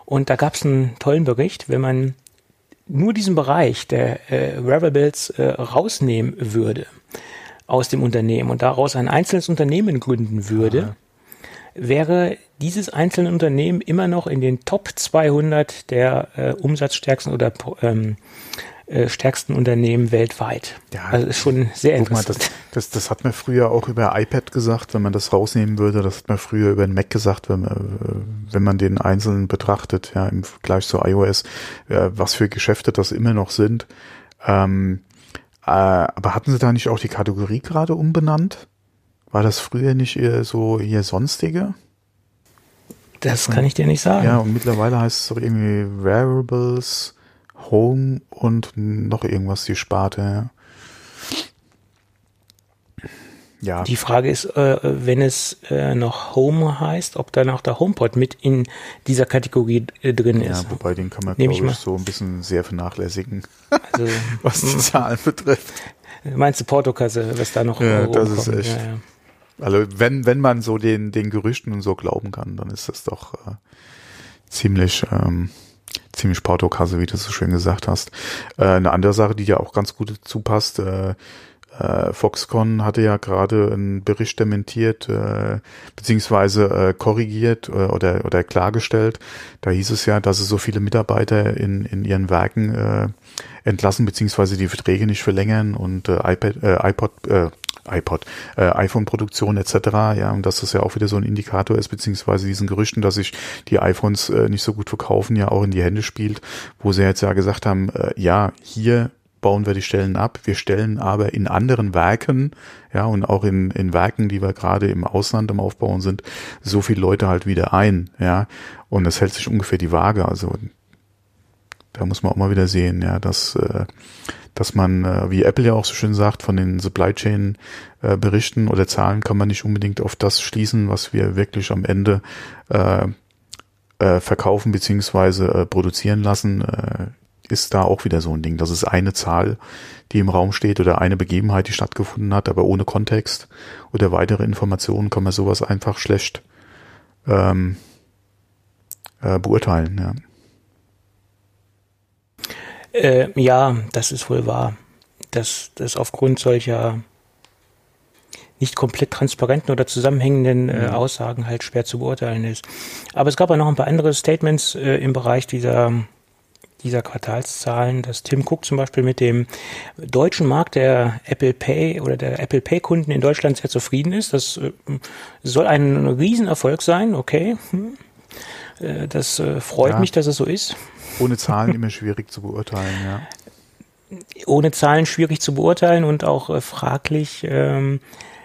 Und da gab es einen tollen Bericht, wenn man nur diesen Bereich der äh, Wearables äh, rausnehmen würde aus dem Unternehmen und daraus ein einzelnes Unternehmen gründen würde, Aha wäre dieses einzelne Unternehmen immer noch in den Top 200 der äh, umsatzstärksten oder ähm, äh, stärksten Unternehmen weltweit. Ja, also ist schon sehr interessant. Mal, das, das, das hat man früher auch über iPad gesagt, wenn man das rausnehmen würde. Das hat man früher über den Mac gesagt, wenn man, äh, wenn man den einzelnen betrachtet, ja, im Vergleich zu iOS, äh, was für Geschäfte das immer noch sind. Ähm, äh, aber hatten sie da nicht auch die Kategorie gerade umbenannt? War das früher nicht eher so hier sonstige? Das kann ich dir nicht sagen. Ja, und mittlerweile heißt es doch irgendwie Wearables, Home und noch irgendwas, die Sparte. Ja. Die Frage ist, äh, wenn es äh, noch Home heißt, ob dann auch der HomePod mit in dieser Kategorie äh, drin ist. Ja, wobei den kann man, glaube ich, ich so ein bisschen sehr vernachlässigen, also, was die Zahlen betrifft. Meinst du Portokasse, was da noch Ja, das ist echt. Ja, ja. Also wenn, wenn man so den, den Gerüchten und so glauben kann, dann ist das doch äh, ziemlich, ähm, ziemlich Portokasse, wie du so schön gesagt hast. Äh, eine andere Sache, die ja auch ganz gut dazu passt, äh, äh, Foxconn hatte ja gerade einen Bericht dementiert, äh, beziehungsweise äh, korrigiert äh, oder, oder klargestellt. Da hieß es ja, dass es so viele Mitarbeiter in, in ihren Werken äh, entlassen, beziehungsweise die Verträge nicht verlängern und äh, iPad, äh, iPod, äh, iPod, äh, iPhone-Produktion etc. Ja, und dass das ja auch wieder so ein Indikator ist, beziehungsweise diesen Gerüchten, dass sich die iPhones äh, nicht so gut verkaufen, ja auch in die Hände spielt, wo sie jetzt ja gesagt haben, äh, ja, hier bauen wir die Stellen ab. Wir stellen aber in anderen Werken, ja, und auch in, in Werken, die wir gerade im Ausland am Aufbauen sind, so viele Leute halt wieder ein, ja. Und das hält sich ungefähr die Waage. Also da muss man auch mal wieder sehen, ja, dass, äh, dass man, äh, wie Apple ja auch so schön sagt, von den Supply Chain äh, Berichten oder Zahlen kann man nicht unbedingt auf das schließen, was wir wirklich am Ende äh, verkaufen beziehungsweise produzieren lassen. Ist da auch wieder so ein Ding. Das ist eine Zahl, die im Raum steht oder eine Begebenheit, die stattgefunden hat, aber ohne Kontext oder weitere Informationen kann man sowas einfach schlecht ähm, äh, beurteilen. Ja. Äh, ja, das ist wohl wahr, dass das aufgrund solcher nicht komplett transparenten oder zusammenhängenden äh, mhm. Aussagen halt schwer zu beurteilen ist. Aber es gab ja noch ein paar andere Statements äh, im Bereich dieser dieser Quartalszahlen, dass Tim Cook zum Beispiel mit dem deutschen Markt der Apple Pay oder der Apple Pay Kunden in Deutschland sehr zufrieden ist. Das äh, soll ein Riesenerfolg sein, okay. Hm. Äh, das äh, freut ja. mich, dass es so ist. Ohne Zahlen immer schwierig zu beurteilen, ja. Ohne Zahlen schwierig zu beurteilen und auch fraglich, ähm,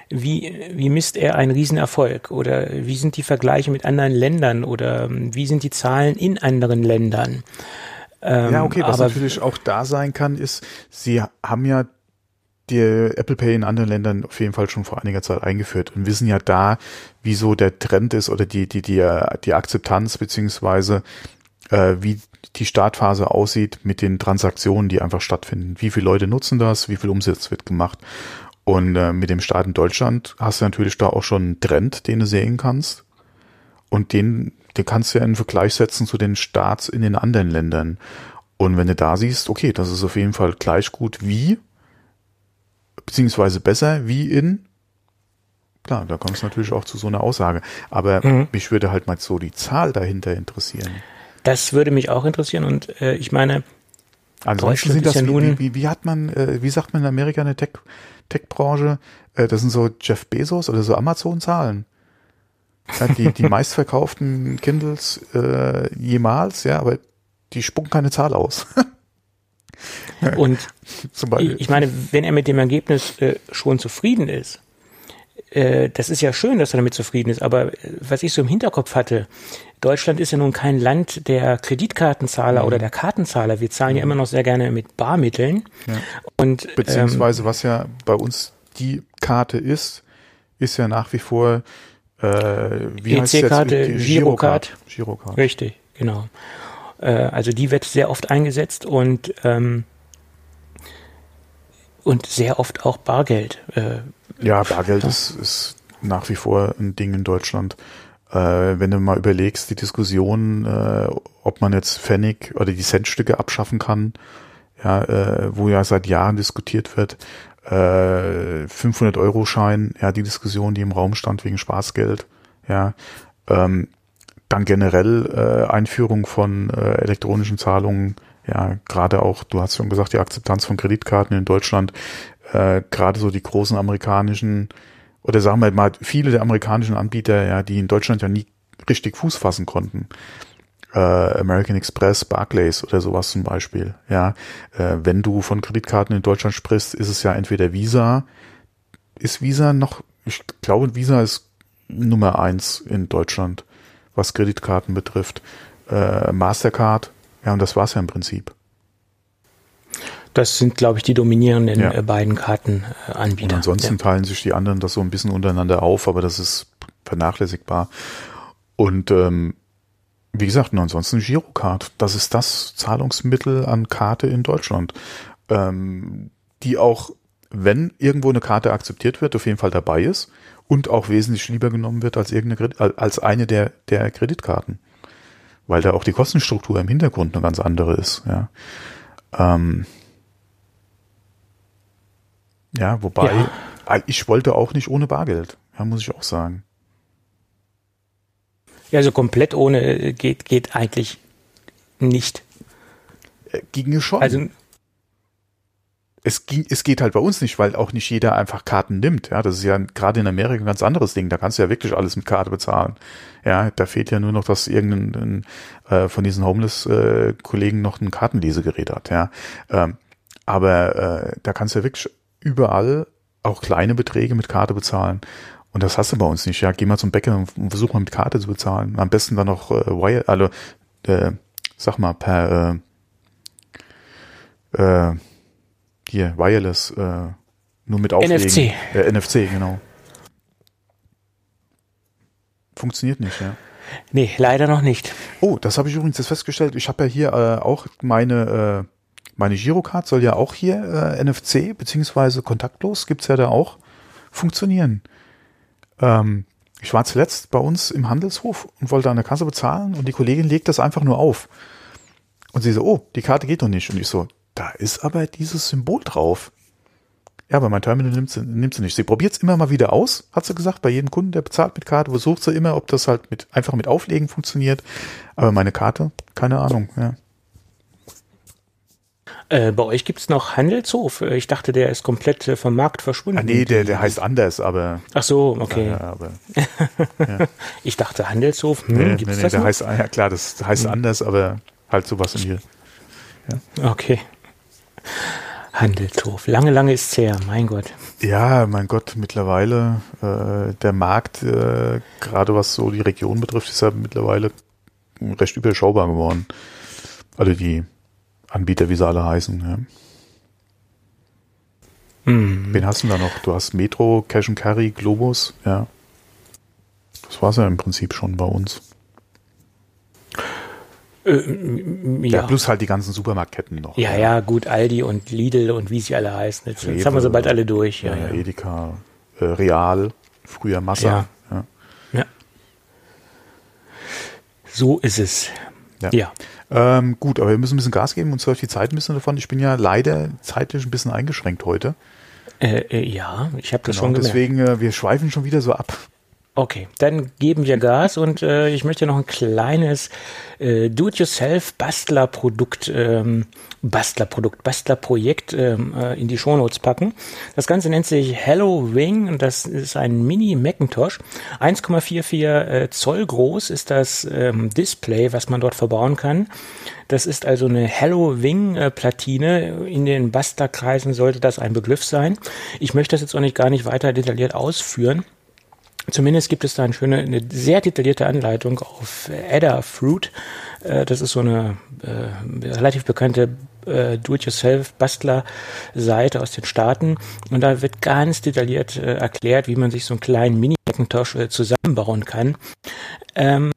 wie, wie misst er einen Riesenerfolg? Oder wie sind die Vergleiche mit anderen Ländern? Oder ähm, wie sind die Zahlen in anderen Ländern? Ähm, ja, okay, was aber, natürlich auch da sein kann, ist, sie haben ja die Apple Pay in anderen Ländern auf jeden Fall schon vor einiger Zeit eingeführt und wissen ja da, wieso der Trend ist oder die, die, die, die Akzeptanz beziehungsweise äh, wie die Startphase aussieht mit den Transaktionen, die einfach stattfinden. Wie viele Leute nutzen das, wie viel Umsatz wird gemacht. Und äh, mit dem Start in Deutschland hast du natürlich da auch schon einen Trend, den du sehen kannst. Und den den kannst du ja in Vergleich setzen zu den Starts in den anderen Ländern. Und wenn du da siehst, okay, das ist auf jeden Fall gleich gut wie, beziehungsweise besser wie in, klar, da kommst du natürlich auch zu so einer Aussage. Aber mhm. mich würde halt mal so die Zahl dahinter interessieren. Das würde mich auch interessieren und äh, ich meine, Ansonsten sind das, ja wie, wie, wie, hat man, äh, wie sagt man in Amerika eine Tech, Tech-Branche, äh, das sind so Jeff Bezos oder so Amazon-Zahlen. Ja, die, die meistverkauften Kindles äh, jemals, ja, aber die spucken keine Zahl aus. Und ich meine, wenn er mit dem Ergebnis äh, schon zufrieden ist, äh, das ist ja schön, dass er damit zufrieden ist, aber äh, was ich so im Hinterkopf hatte, Deutschland ist ja nun kein Land der Kreditkartenzahler mhm. oder der Kartenzahler. Wir zahlen mhm. ja immer noch sehr gerne mit Barmitteln. Ja. Und, Beziehungsweise ähm, was ja bei uns die Karte ist, ist ja nach wie vor äh, wie EC-Karte, Girocard. Girocard. Richtig, genau. Äh, also die wird sehr oft eingesetzt und ähm, und sehr oft auch Bargeld. Äh, ja, Bargeld ist, ist nach wie vor ein Ding in Deutschland. Äh, wenn du mal überlegst, die Diskussion, äh, ob man jetzt Pfennig oder die Centstücke abschaffen kann, ja, äh, wo ja seit Jahren diskutiert wird, äh, 500 Euro Schein, ja, die Diskussion, die im Raum stand wegen Spaßgeld, ja, ähm, dann generell äh, Einführung von äh, elektronischen Zahlungen, ja, gerade auch, du hast schon gesagt, die Akzeptanz von Kreditkarten in Deutschland, äh, gerade so die großen amerikanischen oder sagen wir mal viele der amerikanischen Anbieter, ja, die in Deutschland ja nie richtig Fuß fassen konnten, äh, American Express, Barclays oder sowas zum Beispiel. Ja, äh, wenn du von Kreditkarten in Deutschland sprichst, ist es ja entweder Visa. Ist Visa noch? Ich glaube, Visa ist Nummer eins in Deutschland, was Kreditkarten betrifft, äh, Mastercard, ja, und das war's ja im Prinzip. Das sind, glaube ich, die dominierenden ja. Äh, beiden Kartenanbieter. Und ansonsten ja. teilen sich die anderen das so ein bisschen untereinander auf, aber das ist vernachlässigbar. Und ähm, wie gesagt, und ansonsten Girocard. Das ist das Zahlungsmittel an Karte in Deutschland, ähm, die auch, wenn irgendwo eine Karte akzeptiert wird, auf jeden Fall dabei ist und auch wesentlich lieber genommen wird als irgendeine als eine der der Kreditkarten, weil da auch die Kostenstruktur im Hintergrund eine ganz andere ist. Ja, ähm, ja wobei ja. ich wollte auch nicht ohne Bargeld, ja, muss ich auch sagen. Ja, also komplett ohne äh, geht, geht eigentlich nicht. Äh, Ginge schon. Also es, ging, es geht halt bei uns nicht, weil auch nicht jeder einfach Karten nimmt. Ja, das ist ja gerade in Amerika ein ganz anderes Ding. Da kannst du ja wirklich alles mit Karte bezahlen. Ja, da fehlt ja nur noch, dass irgendein äh, von diesen Homeless-Kollegen äh, noch ein Kartenlesegerät hat. Ja, ähm, aber äh, da kannst du ja wirklich überall auch kleine Beträge mit Karte bezahlen. Und das hast du bei uns nicht. Ja, geh mal zum Bäcker und versuch mal mit Karte zu bezahlen. Am besten dann noch äh, Wire, also äh, sag mal per äh, äh, hier Wireless, äh, nur mit Auflegen. NFC. Äh, NFC, genau. Funktioniert nicht, ja. Nee, leider noch nicht. Oh, das habe ich übrigens jetzt festgestellt. Ich habe ja hier äh, auch meine äh, meine Girocard soll ja auch hier äh, NFC beziehungsweise kontaktlos gibt's ja da auch funktionieren. Ähm, ich war zuletzt bei uns im Handelshof und wollte an der Kasse bezahlen und die Kollegin legt das einfach nur auf. Und sie so, oh, die Karte geht doch nicht. Und ich so, da ist aber dieses Symbol drauf. Ja, aber mein Terminal nimmt sie, nimmt sie nicht. Sie probiert es immer mal wieder aus, hat sie gesagt, bei jedem Kunden, der bezahlt mit Karte, versucht sie immer, ob das halt mit einfach mit Auflegen funktioniert. Aber meine Karte, keine Ahnung, ja. Äh, bei euch gibt es noch Handelshof. Äh, ich dachte, der ist komplett äh, vom Markt verschwunden. Ah, nee, der, der heißt anders, aber. Ach so, okay. Ja, aber, ja. ich dachte Handelshof. Hm, nee, gibt's nee, nee, der heißt, ja klar, das heißt hm. anders, aber halt sowas in hier. Ja. Okay. Handelshof. Lange, lange ist es her, mein Gott. Ja, mein Gott, mittlerweile äh, der Markt, äh, gerade was so die Region betrifft, ist ja mittlerweile recht überschaubar geworden. Also die Anbieter, wie sie alle heißen. Ja. Mhm. Wen hast du da noch? Du hast Metro, Cash and Carry, Globus, ja. Das war es ja im Prinzip schon bei uns. Äh, ja. ja. plus halt die ganzen Supermarktketten noch. Ja, ja, ja, gut, Aldi und Lidl und wie sie alle heißen. Jetzt, Rewe, jetzt haben wir so bald alle durch. Ja, ja. Edeka, äh, Real, früher Massa. Ja. ja. So ist es. Ja. ja. Ähm, gut, aber wir müssen ein bisschen Gas geben und zwar die Zeit ein bisschen davon. Ich bin ja leider zeitlich ein bisschen eingeschränkt heute. Äh, äh, ja, ich habe das genau, schon gemerkt. Deswegen, äh, wir schweifen schon wieder so ab. Okay, dann geben wir Gas und äh, ich möchte noch ein kleines äh, Do-it-yourself-Bastler-Produkt, ähm, Bastler-Produkt, Bastler-Projekt ähm, äh, in die Shownotes packen. Das Ganze nennt sich Hello Wing und das ist ein Mini-Macintosh. 1,44 äh, Zoll groß ist das ähm, Display, was man dort verbauen kann. Das ist also eine Hello Wing äh. In den Bastler-Kreisen sollte das ein Begriff sein. Ich möchte das jetzt auch nicht gar nicht weiter detailliert ausführen. Zumindest gibt es da eine schöne, eine sehr detaillierte Anleitung auf Adafruit. Äh, das ist so eine äh, relativ bekannte äh, Do-it-yourself-Bastler-Seite aus den Staaten. Und da wird ganz detailliert äh, erklärt, wie man sich so einen kleinen Mini-Macintosh äh, zusammenbauen kann. Ähm,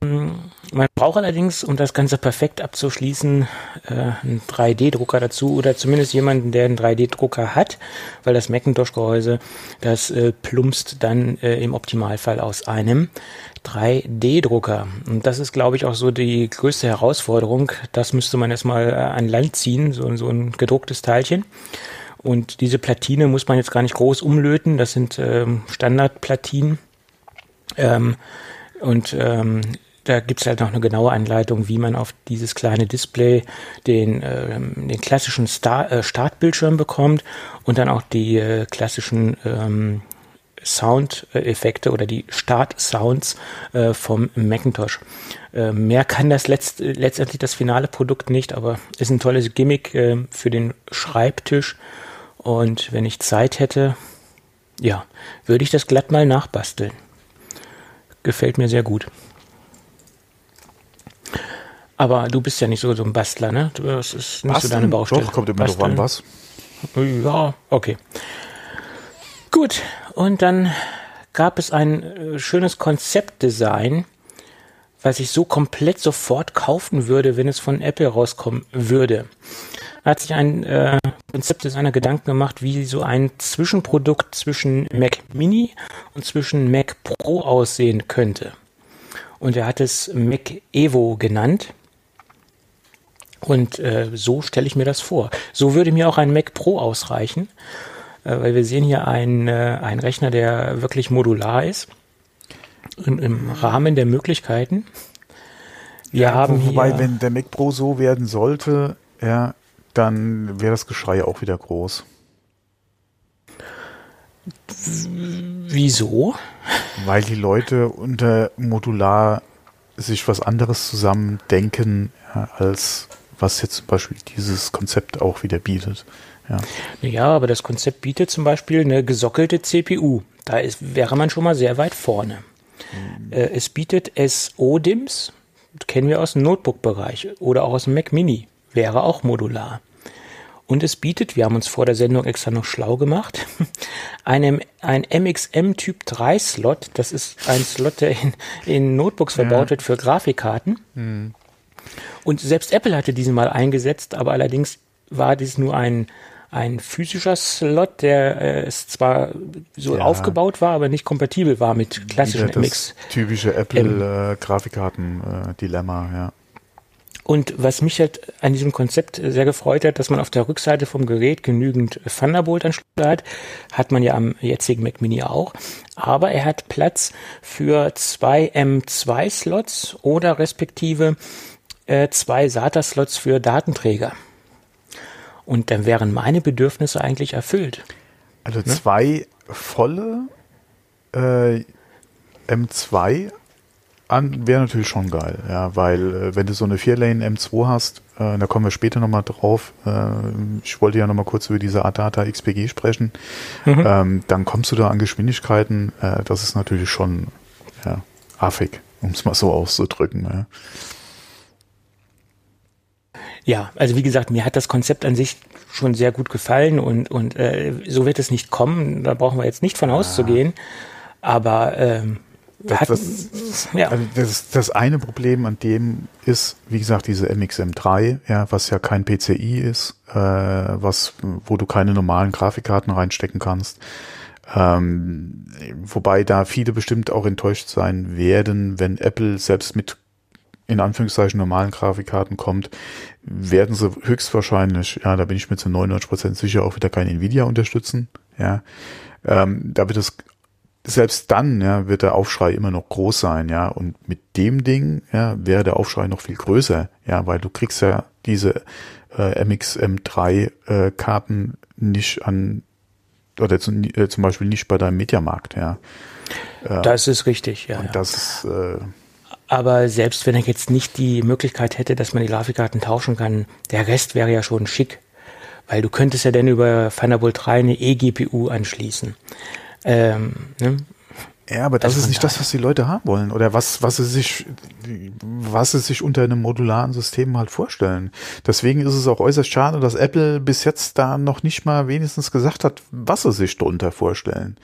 man braucht allerdings, um das Ganze perfekt abzuschließen, äh, einen 3D-Drucker dazu oder zumindest jemanden, der einen 3D-Drucker hat, weil das Macintosh-Gehäuse, das äh, plumpst dann äh, im Optimalfall aus einem 3D-Drucker. Und das ist, glaube ich, auch so die größte Herausforderung. Das müsste man erstmal an Land ziehen, so, so ein gedrucktes Teilchen. Und diese Platine muss man jetzt gar nicht groß umlöten. Das sind ähm, Standardplatinen. Ähm, und ähm, da gibt's halt noch eine genaue Anleitung, wie man auf dieses kleine Display den, äh, den klassischen Star äh, Startbildschirm bekommt und dann auch die äh, klassischen ähm, Soundeffekte oder die Start-Sounds äh, vom Macintosh. Äh, mehr kann das letzt, letztendlich das finale Produkt nicht, aber ist ein tolles Gimmick äh, für den Schreibtisch. Und wenn ich Zeit hätte, ja, würde ich das glatt mal nachbasteln. Gefällt mir sehr gut. Aber du bist ja nicht so, so ein Bastler, ne? Das ist nicht Basteln? so deine Baustelle. Doch, kommt immer drauf an, was. Ja, okay. Gut, und dann gab es ein äh, schönes Konzeptdesign, was ich so komplett sofort kaufen würde, wenn es von Apple rauskommen würde. Da hat sich ein äh, Konzeptdesigner Gedanken gemacht, wie so ein Zwischenprodukt zwischen Mac Mini und zwischen Mac Pro aussehen könnte. Und er hat es Mac Evo genannt. Und äh, so stelle ich mir das vor. So würde mir auch ein Mac Pro ausreichen, äh, weil wir sehen hier einen, äh, einen Rechner, der wirklich modular ist, in, im Rahmen der Möglichkeiten. Wir ja, haben wobei, hier, wenn der Mac Pro so werden sollte, ja, dann wäre das Geschrei auch wieder groß. wieso? Weil die Leute unter modular sich was anderes zusammen denken, ja, als was jetzt zum Beispiel dieses Konzept auch wieder bietet. Ja. Ja, aber das Konzept bietet zum Beispiel eine gesockelte CPU. Da ist, wäre man schon mal sehr weit vorne. Äh, es bietet SO-DIMMs, kennen wir aus dem Notebook-Bereich oder auch aus dem Mac Mini, wäre auch modular. Und es bietet, wir haben uns vor der Sendung extra noch schlau gemacht, einem, ein MXM Typ 3 Slot. Das ist ein Slot, der in, in Notebooks verbaut wird für Grafikkarten. Und selbst Apple hatte diesen mal eingesetzt, aber allerdings war dies nur ein, ein physischer Slot, der äh, es zwar so Ja. aufgebaut war, aber nicht kompatibel war mit klassischen Wieder MX. das typische Apple-Grafikkarten-Dilemma, ja. Und was mich halt an diesem Konzept sehr gefreut hat, dass man auf der Rückseite vom Gerät genügend Thunderbolt-Anschlüsse hat, hat man ja am jetzigen Mac Mini auch. Aber er hat Platz für zwei M2-Slots oder respektive äh, zwei SATA-Slots für Datenträger. Und dann wären meine Bedürfnisse eigentlich erfüllt. Also zwei volle äh, M2 an wäre natürlich schon geil, ja, weil äh, wenn du so eine 4-Lane M2 hast, äh, da kommen wir später nochmal drauf, äh, ich wollte ja nochmal kurz über diese Adata XPG sprechen, ähm, dann kommst du da an Geschwindigkeiten, äh, das ist natürlich schon ja, affig, um es mal so auszudrücken. Ja. Ja, also wie gesagt, mir hat das Konzept an sich schon sehr gut gefallen und, und äh, so wird es nicht kommen. Da brauchen wir jetzt nicht von auszugehen. Aber ähm, Das, hatten, das, ja, also das, das eine Problem an dem ist, wie gesagt, diese MXM3, ja, was ja kein PCI ist, äh, was, wo du keine normalen Grafikkarten reinstecken kannst. Ähm, wobei da viele bestimmt auch enttäuscht sein werden, wenn Apple selbst mit in Anführungszeichen normalen Grafikkarten kommt, werden sie höchstwahrscheinlich, ja, da bin ich mir zu 99% sicher, auch wieder kein Nvidia unterstützen. Ja, ähm, da wird es selbst dann, ja, wird der Aufschrei immer noch groß sein, ja, und mit dem Ding, ja, wäre der Aufschrei noch viel größer, ja, weil du kriegst ja diese äh, MXM3 äh, Karten nicht an oder zu, äh, zum Beispiel nicht bei deinem Mediamarkt, ja. das ist richtig, ja. Und ja. das ist äh, Aber selbst wenn er jetzt nicht die Möglichkeit hätte, dass man die Grafikkarten tauschen kann, der Rest wäre ja schon schick. Weil du könntest ja dann über Thunderbolt 3 eine eGPU anschließen. Ähm, ne? Ja, aber das Also ist nicht das, was die Leute haben wollen oder was, was sie sich, was sie sich unter einem modularen System halt vorstellen. Deswegen ist es auch äußerst schade, dass Apple bis jetzt da noch nicht mal wenigstens gesagt hat, was sie sich darunter vorstellen.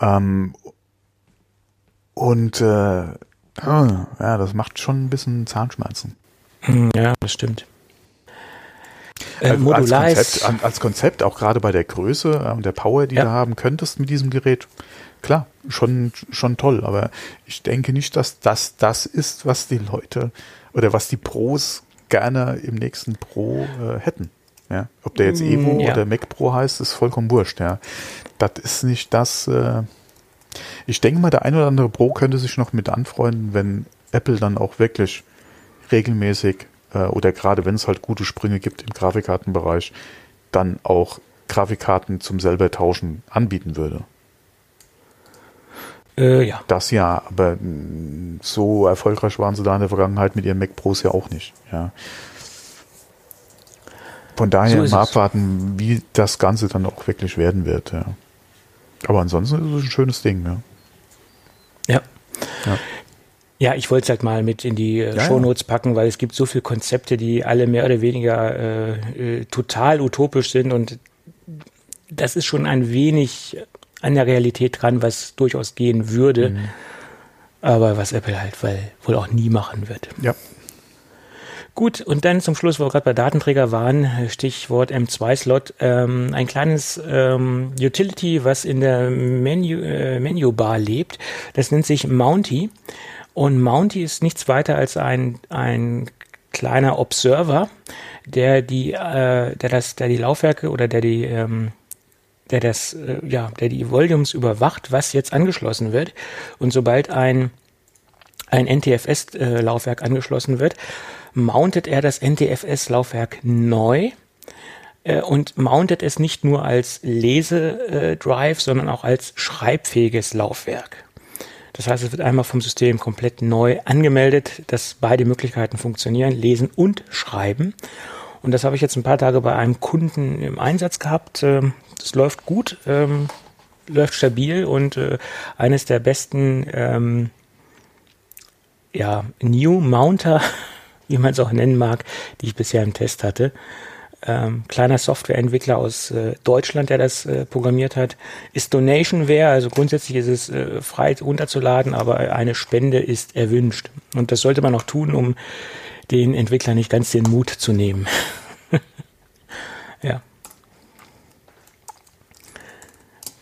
Ähm, und äh, ah, ja, das macht schon ein bisschen Zahnschmerzen. Hm, Ja, das stimmt. Äh, Also als, Konzept, als Konzept, auch gerade bei der Größe äh, und der Power, die Ja. du haben könntest mit diesem Gerät, klar, schon, schon toll. Aber ich denke nicht, dass das das ist, was die Leute oder was die Pros gerne im nächsten Pro äh, hätten. Ja? Ob der jetzt Evo ja. oder Mac Pro heißt, ist vollkommen wurscht. Ja? Das ist nicht das. Äh, ich denke mal, der ein oder andere Pro könnte sich noch mit anfreunden, wenn Apple dann auch wirklich regelmäßig äh, oder gerade wenn es halt gute Sprünge gibt im Grafikkartenbereich, dann auch Grafikkarten zum selber tauschen anbieten würde. äh, ja. Das ja, aber mh, so erfolgreich waren sie da in der Vergangenheit mit ihren Mac Pros ja auch nicht. Ja. Von daher So mal abwarten, wie das Ganze dann auch wirklich werden wird. Ja. Aber ansonsten ist es ein schönes Ding. Ja. Ja. Ja. Ja, ich wollte es halt mal mit in die äh, ja, Shownotes packen, weil es gibt so viele Konzepte, die alle mehr oder weniger äh, äh, total utopisch sind und das ist schon ein wenig an der Realität dran, was durchaus gehen würde. Mhm. Aber was Apple halt weil, wohl auch nie machen wird. Ja. Gut, und dann zum Schluss, wo wir gerade bei Datenträger waren, Stichwort M2-Slot, ähm, ein kleines ähm, Utility, was in der Menu, äh, Menübar lebt. Das nennt sich Mounty. Und Mounty ist nichts weiter als ein, ein kleiner Observer, der die, äh, der das, der die Laufwerke oder der die, ähm, der das, äh, ja, der die Volumes überwacht, was jetzt angeschlossen wird. Und sobald ein ein NTFS-Laufwerk angeschlossen wird, mountet er das NTFS-Laufwerk neu äh, und mountet es nicht nur als Lesedrive, sondern auch als schreibfähiges Laufwerk. Das heißt, es wird einmal vom System komplett neu angemeldet, dass beide Möglichkeiten funktionieren, lesen und schreiben. Und das habe ich jetzt ein paar Tage bei einem Kunden im Einsatz gehabt. Ähm, das läuft gut, ähm, läuft stabil und äh, eines der besten ähm, ja, New Mounter wie man es auch nennen mag, die ich bisher im Test hatte. Ähm, kleiner Softwareentwickler aus äh, Deutschland, der das äh, programmiert hat, ist Donationware, also grundsätzlich ist es äh, frei runterzuladen, aber eine Spende ist erwünscht. Und das sollte man auch tun, um den Entwickler nicht ganz den Mut zu nehmen. ja.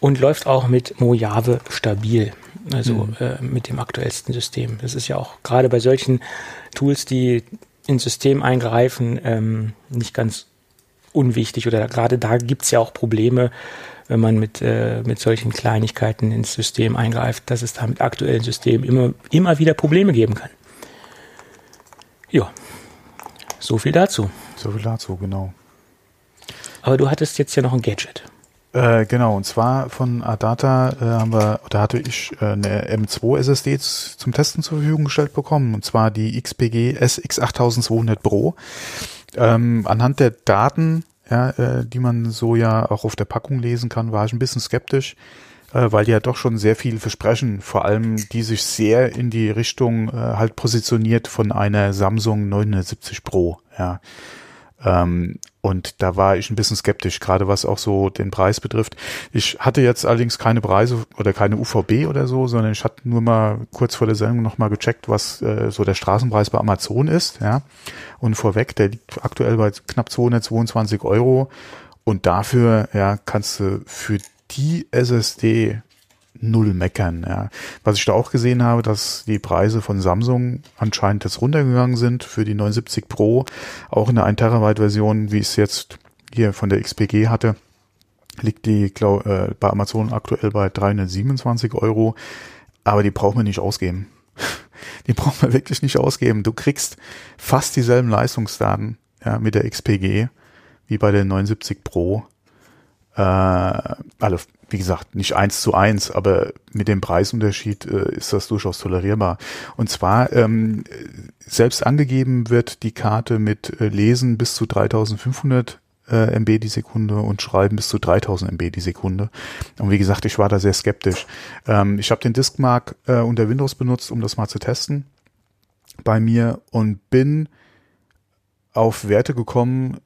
Und läuft auch mit Mojave stabil also mhm. äh, mit dem aktuellsten System. Das ist ja auch gerade bei solchen Tools, die ins System eingreifen, ähm, nicht ganz unwichtig oder gerade da gibt's ja auch Probleme, wenn man mit, äh, mit solchen Kleinigkeiten ins System eingreift, dass es da mit aktuellen Systemen immer, immer wieder Probleme geben kann. Ja, so viel dazu. So viel dazu, genau. Aber du hattest jetzt ja noch ein Gadget. Äh, genau, und zwar von Adata äh, haben wir, da hatte ich äh, eine M2 SSD zum Testen zur Verfügung gestellt bekommen, und zwar die XPG SX8200 Pro. Ähm, anhand der Daten, ja, äh, die man so ja auch auf der Packung lesen kann, war ich ein bisschen skeptisch, äh, weil die ja doch schon sehr viel versprechen, vor allem die sich sehr in die Richtung äh, halt positioniert von einer Samsung 970 Pro, ja. Ähm, und da war ich ein bisschen skeptisch, gerade was auch so den Preis betrifft. Ich hatte jetzt allerdings keine Preise oder keine UVB oder so, sondern ich hatte nur mal kurz vor der Sendung nochmal gecheckt, was äh, so der Straßenpreis bei Amazon ist. Ja. Und vorweg, der liegt aktuell bei knapp 222 Euro. Und dafür ja, kannst du für die SSD null meckern. Ja. Was ich da auch gesehen habe, dass die Preise von Samsung anscheinend jetzt runtergegangen sind für die 970 Pro, auch in der 1 Terabyte Version, wie ich es jetzt hier von der XPG hatte, liegt die glaub, äh, bei Amazon aktuell bei 327 Euro, aber die braucht man nicht ausgeben. Die braucht man wirklich nicht ausgeben. Du kriegst fast dieselben Leistungsdaten ja, mit der XPG wie bei der 970 Pro. Äh, also wie gesagt, nicht eins zu eins, aber mit dem Preisunterschied äh, ist das durchaus tolerierbar. Und zwar ähm, selbst angegeben wird die Karte mit äh, Lesen bis zu 3500 äh, MB die Sekunde und Schreiben bis zu 3000 MB die Sekunde. Und wie gesagt, ich war da sehr skeptisch. Ähm, ich habe den Diskmark äh, unter Windows benutzt, um das mal zu testen bei mir und bin auf Werte gekommen,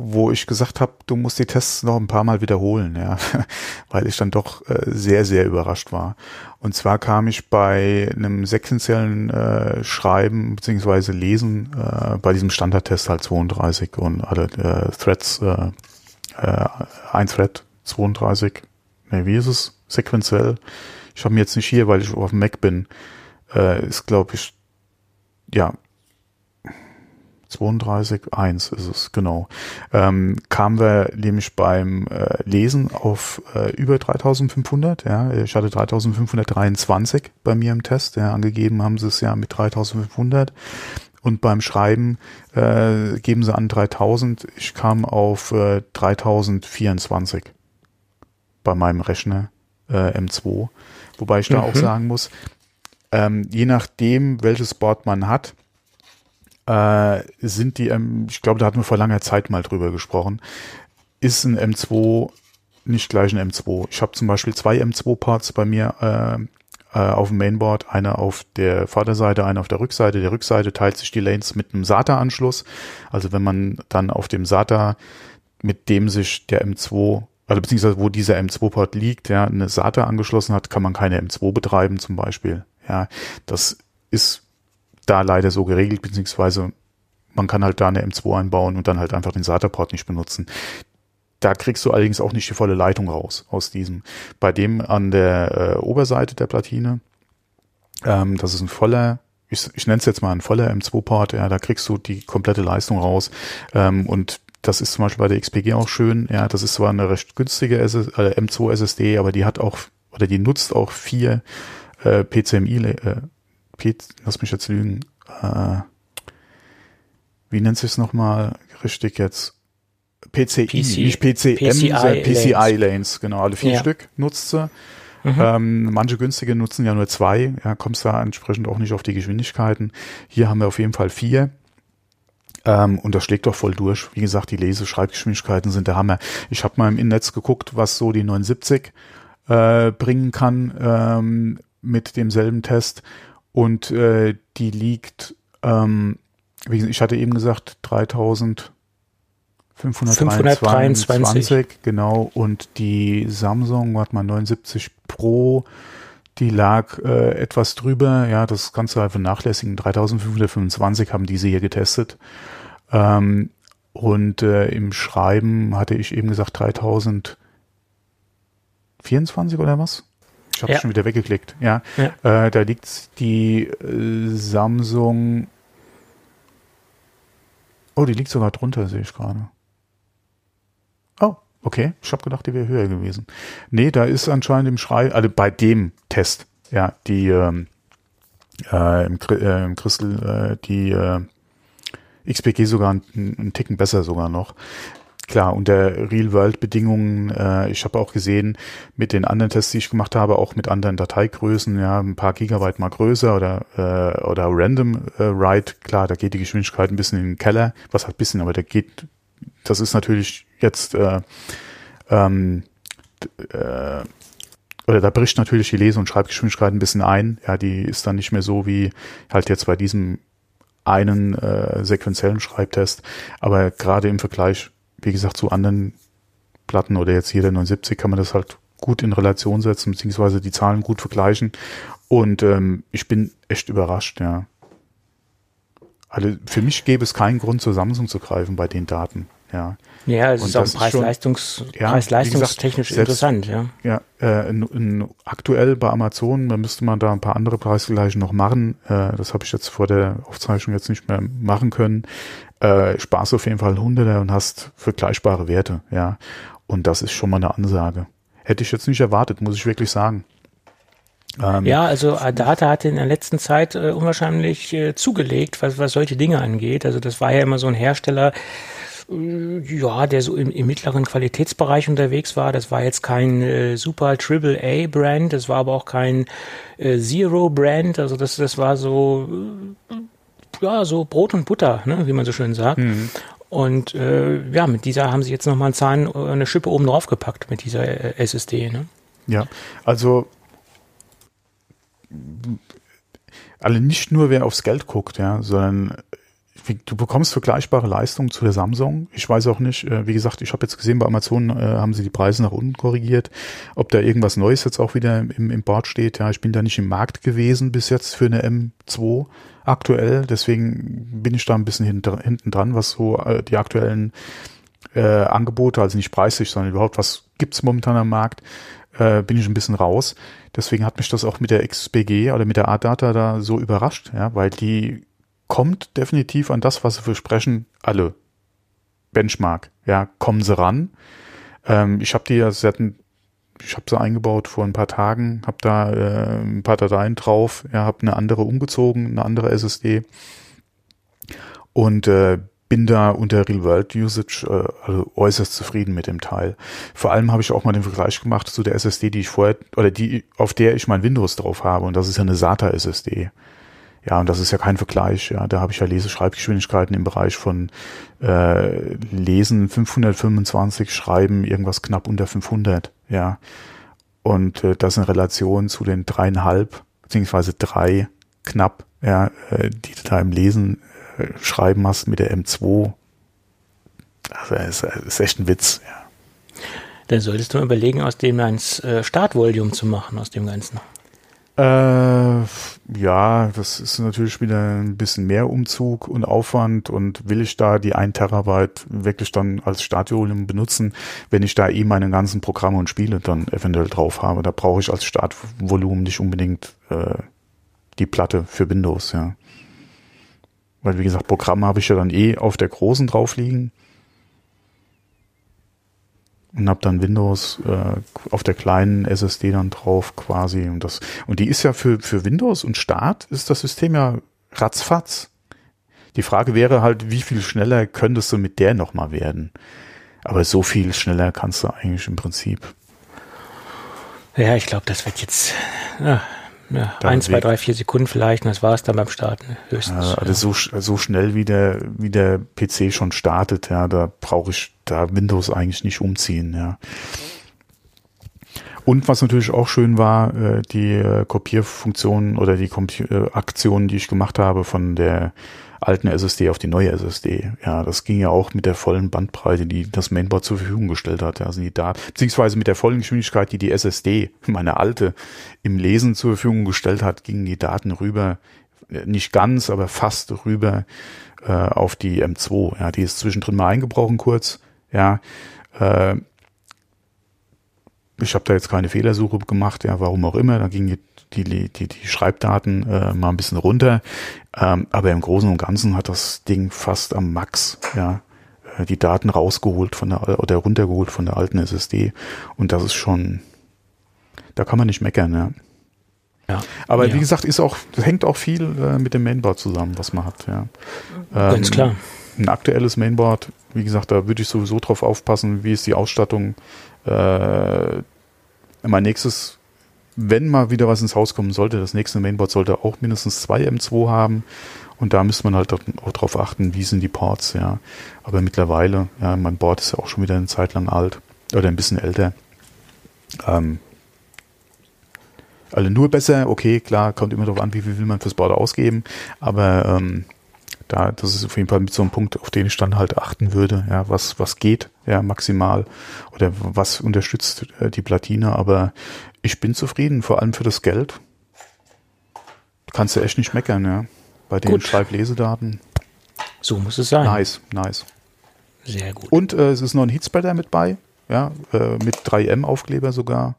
wo ich gesagt habe, du musst die Tests noch ein paar Mal wiederholen, ja, weil ich dann doch äh, sehr, sehr überrascht war. Und zwar kam ich bei einem sequenziellen äh, Schreiben beziehungsweise Lesen äh, bei diesem Standardtest halt 32 und alle äh, Threads, äh, äh, ein Thread 32, ne, wie ist es? Sequenziell. Ich habe mir jetzt nicht hier, weil ich auf dem Mac bin, äh, ist glaube ich, ja, 32, 1 ist es, genau. Ähm, kamen wir nämlich beim äh, Lesen auf äh, über 3500, ja. Ich hatte 3523 bei mir im Test, ja. Angegeben haben sie es ja mit 3500. Und beim Schreiben äh, geben sie an 3000. Ich kam auf äh, 3024 bei meinem Rechner äh, M2. Wobei ich da mhm. auch sagen muss, ähm, je nachdem, welches Board man hat, äh, sind die, M ich glaube, da hatten wir vor langer Zeit mal drüber gesprochen, ist ein M2 nicht gleich ein M2. Ich habe zum Beispiel zwei M2-Parts bei mir äh, äh, auf dem Mainboard, eine auf der Vorderseite, eine auf der Rückseite. Der Rückseite teilt sich die Lanes mit einem SATA-Anschluss. Also wenn man dann auf dem SATA, mit dem sich der M2 also beziehungsweise wo dieser M2-Port liegt, ja, eine SATA angeschlossen hat, kann man keine M2 betreiben zum Beispiel. Ja, das ist da leider so geregelt, beziehungsweise man kann halt da eine M2 einbauen und dann halt einfach den SATA-Port nicht benutzen. Da kriegst du allerdings auch nicht die volle Leitung raus aus diesem. Bei dem an der äh, Oberseite der Platine, ähm, das ist ein voller, ich, ich nenne es jetzt mal ein voller M2-Port, ja, da kriegst du die komplette Leistung raus. Ähm, und das ist zum Beispiel bei der XPG auch schön. Ja, das ist zwar eine recht günstige äh, M2 SSD, aber die hat auch oder die nutzt auch vier äh, PCMI. Äh, P, lass mich jetzt lügen. Äh, wie nennt sich es nochmal richtig jetzt? PCI, PC, nicht PCM, PCI, PCI Lanes. Lanes. genau, alle vier ja. Stück nutzt sie. Mhm. Ähm, manche günstige nutzen ja nur zwei, ja, kommst da entsprechend auch nicht auf die Geschwindigkeiten. Hier haben wir auf jeden Fall vier. Ähm, und das schlägt doch voll durch. Wie gesagt, die Lese-Schreibgeschwindigkeiten sind der Hammer. Ich habe mal im Netz geguckt, was so die 79 äh, bringen kann ähm, mit demselben Test. Und äh, die liegt, ähm, wie gesagt, ich hatte eben gesagt, 3523, genau. Und die Samsung, warte mal, 79 Pro, die lag äh, etwas drüber. Ja, das Ganze einfach nachlässigen. 3525 haben diese hier getestet. Ähm, und äh, im Schreiben hatte ich eben gesagt 3024 oder was? Ich habe ja. schon wieder weggeklickt. Ja, ja. Äh, da liegt die äh, Samsung. Oh, die liegt sogar drunter, sehe ich gerade. Oh, okay. Ich habe gedacht, die wäre höher gewesen. Nee, da ist anscheinend im Schrei, also bei dem Test, ja, die ähm, äh, im, äh, im Crystal, äh, die äh, XPG sogar einen, einen Ticken besser sogar noch. Klar, unter Real-World-Bedingungen, äh, ich habe auch gesehen, mit den anderen Tests, die ich gemacht habe, auch mit anderen Dateigrößen, ja, ein paar Gigabyte mal größer oder, äh, oder Random äh, Write, klar, da geht die Geschwindigkeit ein bisschen in den Keller, was halt bisschen, aber da geht, das ist natürlich jetzt, äh, ähm, äh, oder da bricht natürlich die Lese- und Schreibgeschwindigkeit ein bisschen ein. Ja, die ist dann nicht mehr so wie halt jetzt bei diesem einen äh, sequenziellen Schreibtest. Aber gerade im Vergleich, wie gesagt, zu anderen Platten oder jetzt hier der 79 kann man das halt gut in Relation setzen, beziehungsweise die Zahlen gut vergleichen. Und ähm, ich bin echt überrascht, ja. Also für mich gäbe es keinen Grund, zur Samsung zu greifen bei den Daten. Ja, ja es ist auch preis-leistungs ja, preis-leistungstechnisch interessant. Ja, ja äh, in, in, aktuell bei Amazon, da müsste man da ein paar andere Preisgleiche noch machen. Äh, das habe ich jetzt vor der Aufzeichnung jetzt nicht mehr machen können. Äh, sparst auf jeden Fall Hunderter und hast vergleichbare Werte. Ja, und das ist schon mal eine Ansage. Hätte ich jetzt nicht erwartet, muss ich wirklich sagen. Ähm, ja, also Adata hat in der letzten Zeit äh, unwahrscheinlich äh, zugelegt, was, was solche Dinge angeht. Also das war ja immer so ein Hersteller, äh, ja, der so im, im, mittleren Qualitätsbereich unterwegs war. Das war jetzt kein äh, super Triple A Brand, das war aber auch kein äh, Zero Brand. Also das, das war so, äh, ja, so Brot und Butter, ne, wie man so schön sagt. Mhm. Und äh, ja, mit dieser haben sie jetzt nochmal einen Zahn, äh, eine Schippe oben drauf gepackt mit dieser SSD. Ne? Ja, also alle nicht nur wer aufs Geld guckt, ja, sondern du bekommst vergleichbare Leistungen zu der Samsung. Ich weiß auch nicht, äh, wie gesagt, ich habe jetzt gesehen, bei Amazon äh, haben sie die Preise nach unten korrigiert. Ob da irgendwas Neues jetzt auch wieder im, im Board steht, ja, ich bin da nicht im Markt gewesen bis jetzt für eine M2 aktuell. Deswegen bin ich da ein bisschen hinter, hinten dran, was so äh, die aktuellen äh, Angebote, also nicht preislich, sondern überhaupt, was gibt's momentan am Markt, äh, bin ich ein bisschen raus. Deswegen hat mich das auch mit der XPG oder mit der A-Data da so überrascht, ja, weil die kommt definitiv an das, was sie versprechen, alle. Benchmark, ja, kommen sie ran. Ähm, ich habe die ja, sie hatten, ich habe sie eingebaut vor ein paar Tagen, habe da äh, ein paar Dateien drauf, ja, habe eine andere umgezogen, eine andere SSD und äh, bin da unter Real World Usage äh, also äußerst zufrieden mit dem Teil. Vor allem habe ich auch mal den Vergleich gemacht zu der SSD, die ich vorher oder die auf der ich mein Windows drauf habe und das ist ja eine SATA SSD. Ja, und das ist ja kein Vergleich. Ja, da habe ich ja Leseschreibgeschwindigkeiten im Bereich von äh, Lesen 525, Schreiben irgendwas knapp unter 500. Ja, Und äh, das in Relation zu den dreieinhalb, beziehungsweise drei knapp, ja, äh, die du da im Lesen äh, schreiben hast mit der M2. Also ist, ist echt ein Witz, ja. Dann solltest du überlegen, aus dem ein äh, Startvolume zu machen, aus dem Ganzen. Äh, ja, das ist natürlich wieder ein bisschen mehr Umzug und Aufwand und will ich da die 1 Terabyte wirklich dann als Startvolumen benutzen, wenn ich da eh meine ganzen Programme und Spiele dann eventuell drauf habe. Da brauche ich als Startvolumen nicht unbedingt äh, die Platte für Windows, ja. Weil wie gesagt, Programme habe ich ja dann eh auf der großen drauf liegen und habe dann Windows äh, auf der kleinen SSD dann drauf quasi und das und die ist ja für für Windows und Start ist das System ja ratzfatz. Die Frage wäre halt, wie viel schneller könntest du mit der noch mal werden? Aber so viel schneller kannst du eigentlich im Prinzip. Ja, ich glaube, das wird jetzt ja, ja, ein, zwei, drei, vier Sekunden vielleicht und das war es dann beim Starten höchstens. Ja, also so, so schnell wie der, wie der PC schon startet, ja, da brauche ich da Windows eigentlich nicht umziehen, ja. Und was natürlich auch schön war, äh, die äh, Kopierfunktion oder die äh, Aktionen, die ich gemacht habe von der alten SSD auf die neue SSD. Ja, das ging ja auch mit der vollen Bandbreite, die das Mainboard zur Verfügung gestellt hat. Also die Daten, beziehungsweise mit der vollen Geschwindigkeit, die die SSD, meine alte, im Lesen zur Verfügung gestellt hat, gingen die Daten rüber, nicht ganz, aber fast rüber äh, auf die M2. Ja, die ist zwischendrin mal eingebrochen kurz. Ja, äh, ich habe da jetzt keine Fehlersuche gemacht, ja, warum auch immer. Da ging die, die, die, die Schreibdaten äh, mal ein bisschen runter. Ähm, aber im Großen und Ganzen hat das Ding fast am Max, ja, äh, die Daten rausgeholt von der oder runtergeholt von der alten SSD. Und das ist schon, da kann man nicht meckern, ja. Ja, Aber ja. wie gesagt, ist auch, hängt auch viel äh, mit dem Mainboard zusammen, was man hat, ja. Ähm, Ganz klar. Ein aktuelles Mainboard, wie gesagt, da würde ich sowieso drauf aufpassen, wie ist die Ausstattung, äh, mein nächstes, wenn mal wieder was ins Haus kommen sollte, das nächste Mainboard sollte auch mindestens zwei M2 haben. Und da müsste man halt auch drauf achten, wie sind die Ports, ja. Aber mittlerweile, ja, mein Board ist ja auch schon wieder eine Zeit lang alt oder ein bisschen älter. Ähm, also nur besser, okay, klar, kommt immer darauf an, wie viel will man fürs Board ausgeben. Aber ähm, da, das ist auf jeden Fall mit so einem Punkt, auf den ich dann halt achten würde, ja, was, was geht, ja, maximal oder was unterstützt äh, die Platine, aber ich bin zufrieden, vor allem für das Geld. Kannst du echt nicht meckern, ja. Bei den Schreiblesedaten. So muss es sein. Nice, nice. Sehr gut. Und äh, es ist noch ein Heatspreader mit bei, ja, äh, mit 3M-Aufkleber sogar.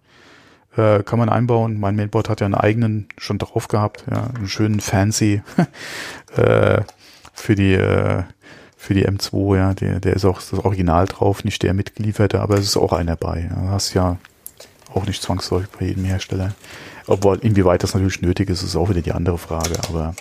Äh, kann man einbauen. Mein Mainboard hat ja einen eigenen schon drauf gehabt, ja, einen schönen fancy äh, für die äh, für die M2, ja, der, der ist auch das Original drauf, nicht der mitgelieferte, aber es ist auch einer bei. Ja, hast ja auch nicht zwangsläufig bei jedem Hersteller. Obwohl, inwieweit das natürlich nötig ist, ist auch wieder die andere Frage, aber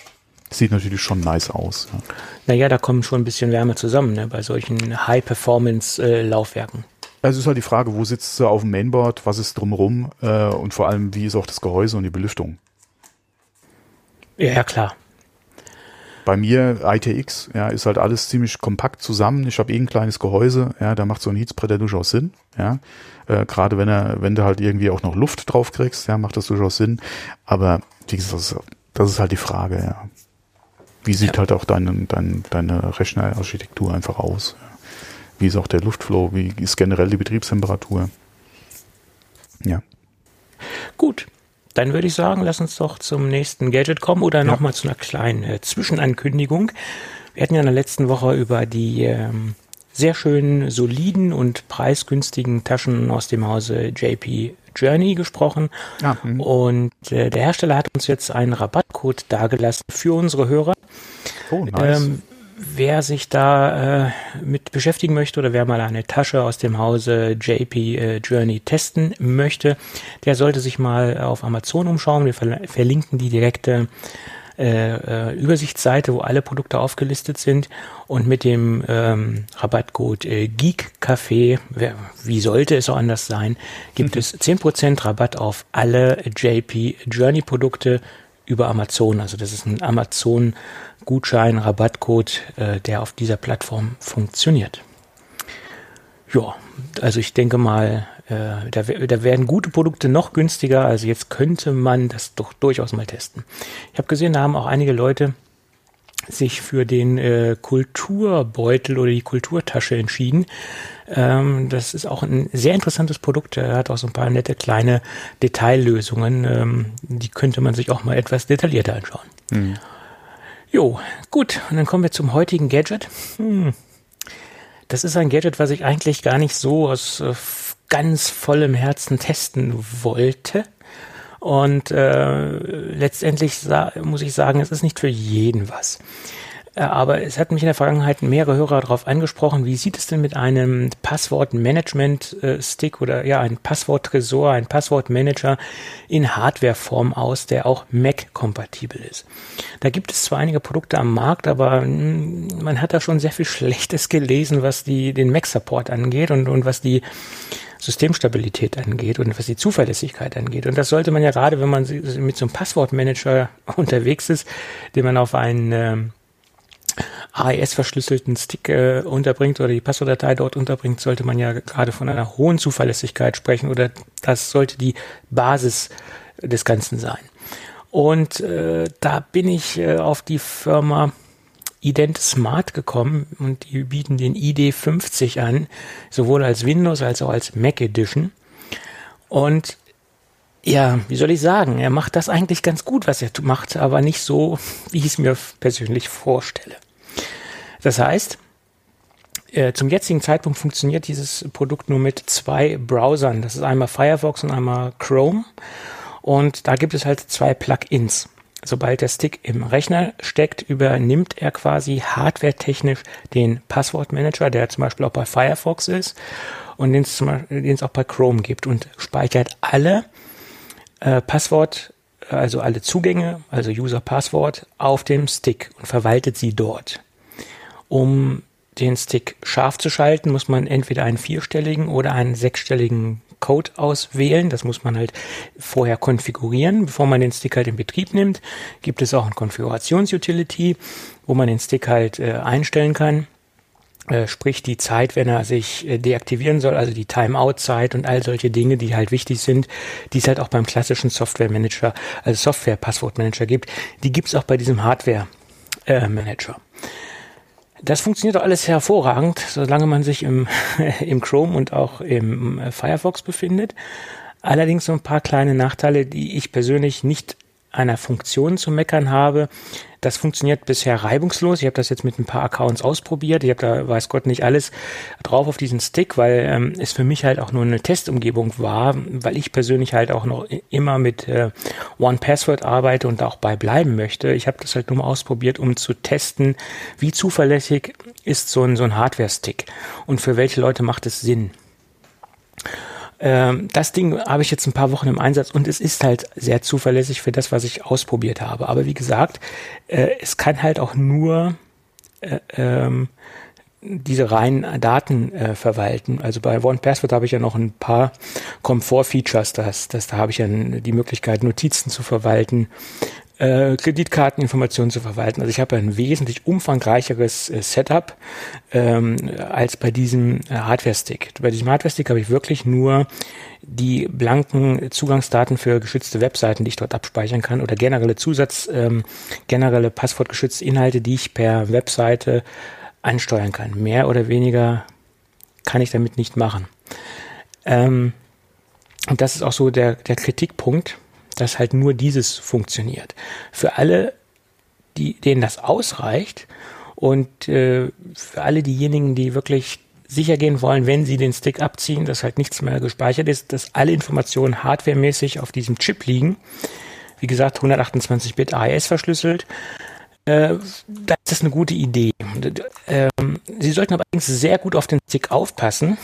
sieht natürlich schon nice aus. Ja. Naja, da kommen schon ein bisschen Wärme zusammen, ne, bei solchen High-Performance-Laufwerken. Also es ist halt die Frage, wo sitzt du auf dem Mainboard, was ist drumherum äh, und vor allem, wie ist auch das Gehäuse und die Belüftung? Ja, klar bei mir ITX, ja, ist halt alles ziemlich kompakt zusammen. Ich habe eh ein kleines Gehäuse, ja, da macht so ein Heatspreader durchaus Sinn, ja. Äh, Gerade wenn er, wenn du halt irgendwie auch noch Luft drauf kriegst, ja, macht das durchaus Sinn. Aber wie gesagt, das ist, das ist halt die Frage, ja. Wie sieht ja. halt auch deine, deine, deine Rechnerarchitektur einfach aus? Ja. Wie ist auch der Luftflow? Wie ist generell die Betriebstemperatur? Ja. Gut, dann würde ich sagen, lass uns doch zum nächsten Gadget kommen oder ja. nochmal zu einer kleinen äh, Zwischenankündigung. Wir hatten ja in der letzten Woche über die ähm, sehr schönen, soliden und preisgünstigen Taschen aus dem Hause JP Journey gesprochen. Ja, hm. und äh, der Hersteller hat uns jetzt einen Rabattcode dargelassen für unsere Hörer. Oh, nice. Ähm, wer sich da äh, mit beschäftigen möchte oder wer mal eine Tasche aus dem Hause JP äh, Journey testen möchte, der sollte sich mal auf Amazon umschauen. Wir ver verlinken die direkte äh, äh, Übersichtsseite, wo alle Produkte aufgelistet sind und mit dem ähm, Rabattcode äh, GeekCafé, wie sollte es auch anders sein, gibt mhm. es 10% Rabatt auf alle JP Journey Produkte über Amazon. Also das ist ein Amazon Gutschein, Rabattcode, äh, der auf dieser Plattform funktioniert. Ja, also ich denke mal, Äh, da, da werden gute Produkte noch günstiger, also jetzt könnte man das doch durchaus mal testen. Ich habe gesehen, da haben auch einige Leute sich für den äh, Kulturbeutel oder die Kulturtasche entschieden. Ähm, das ist auch ein sehr interessantes Produkt. Er hat auch so ein paar nette kleine Detaillösungen. Ähm, die könnte man sich auch mal etwas detaillierter anschauen. Mhm. Jo, gut. Und dann kommen wir zum heutigen Gadget. Hm. Das ist ein Gadget, was ich eigentlich gar nicht so aus äh, ganz vollem Herzen testen wollte. Und äh, letztendlich muss ich sagen, es ist nicht für jeden was. Äh, aber es hat mich in der Vergangenheit mehrere Hörer darauf angesprochen, wie sieht es denn mit einem Passwort-Management-Stick oder ja, ein Passwort-Tresor, ein Passwortmanager in Hardware-Form aus, der auch Mac-kompatibel ist. Da gibt es zwar einige Produkte am Markt, aber hm, man hat da schon sehr viel Schlechtes gelesen, was die, den Mac-Support angeht und, und was die Systemstabilität angeht und was die Zuverlässigkeit angeht. Und das sollte man ja gerade, wenn man mit so einem Passwortmanager unterwegs ist, den man auf einen ähm, AES-verschlüsselten Stick äh, unterbringt oder die Passwortdatei dort unterbringt, sollte man ja gerade von einer hohen Zuverlässigkeit sprechen oder das sollte die Basis des Ganzen sein. Und äh, da bin ich äh, auf die Firma Ident Smart gekommen und die bieten den ID50 an, sowohl als Windows als auch als Mac Edition. Und ja, wie soll ich sagen, er macht das eigentlich ganz gut, was er macht, aber nicht so, wie ich es mir persönlich vorstelle. Das heißt, äh, zum jetzigen Zeitpunkt funktioniert dieses Produkt nur mit zwei Browsern. Das ist einmal Firefox und einmal Chrome. Und da gibt es halt zwei Plugins sobald der Stick im Rechner steckt, übernimmt er quasi hardwaretechnisch den Passwortmanager, der zum Beispiel auch bei Firefox ist und den es auch bei Chrome gibt und speichert alle äh, Passwort, also alle Zugänge, also User-Passwort auf dem Stick und verwaltet sie dort. Um den Stick scharf zu schalten, muss man entweder einen vierstelligen oder einen sechsstelligen Code auswählen. Das muss man halt vorher konfigurieren. Bevor man den Stick halt in Betrieb nimmt, gibt es auch ein Konfigurationsutility, wo man den Stick halt äh, einstellen kann. Äh, sprich die Zeit, wenn er sich äh, deaktivieren soll, also die Timeout-Zeit und all solche Dinge, die halt wichtig sind, die es halt auch beim klassischen Software-Manager, also Software-Passwort-Manager gibt, die gibt es auch bei diesem Hardware-Manager. Das funktioniert doch alles hervorragend, solange man sich im, im Chrome und auch im Firefox befindet. Allerdings so ein paar kleine Nachteile, die ich persönlich nicht einer Funktion zu meckern habe. Das funktioniert bisher reibungslos. Ich habe das jetzt mit ein paar Accounts ausprobiert. Ich habe da, weiß Gott, nicht alles drauf auf diesen Stick, weil ähm, es für mich halt auch nur eine Testumgebung war, weil ich persönlich halt auch noch immer mit äh, One Password arbeite und auch bei bleiben möchte. Ich habe das halt nur mal ausprobiert, um zu testen, wie zuverlässig ist so ein, so ein Hardware-Stick und für welche Leute macht es Sinn. Ähm, das Ding habe ich jetzt ein paar Wochen im Einsatz und es ist halt sehr zuverlässig für das, was ich ausprobiert habe. Aber wie gesagt, äh, es kann halt auch nur äh, ähm, diese reinen Daten äh, verwalten. Also bei OnePassword habe ich ja noch ein paar Komfort-Features. Das, das, da habe ich ja die Möglichkeit, Notizen zu verwalten, äh, Kreditkarteninformationen zu verwalten. Also ich habe ein wesentlich umfangreicheres äh, Setup ähm, als bei diesem äh, Hardware-Stick. Bei diesem Hardware-Stick habe ich wirklich nur die blanken Zugangsdaten für geschützte Webseiten, die ich dort abspeichern kann oder generelle Zusatz, ähm, generelle passwortgeschützte Inhalte, die ich per Webseite ansteuern kann. Mehr oder weniger kann ich damit nicht machen. Ähm, und das ist auch so der, der Kritikpunkt dass halt nur dieses funktioniert. Für alle, die, denen das ausreicht und äh, für alle diejenigen, die wirklich sicher gehen wollen, wenn sie den Stick abziehen, dass halt nichts mehr gespeichert ist, dass alle Informationen hardwaremäßig auf diesem Chip liegen. Wie gesagt, 128 Bit AES verschlüsselt äh, das ist eine gute Idee. Ähm, Sie sollten aber allerdings sehr gut auf den Stick aufpassen,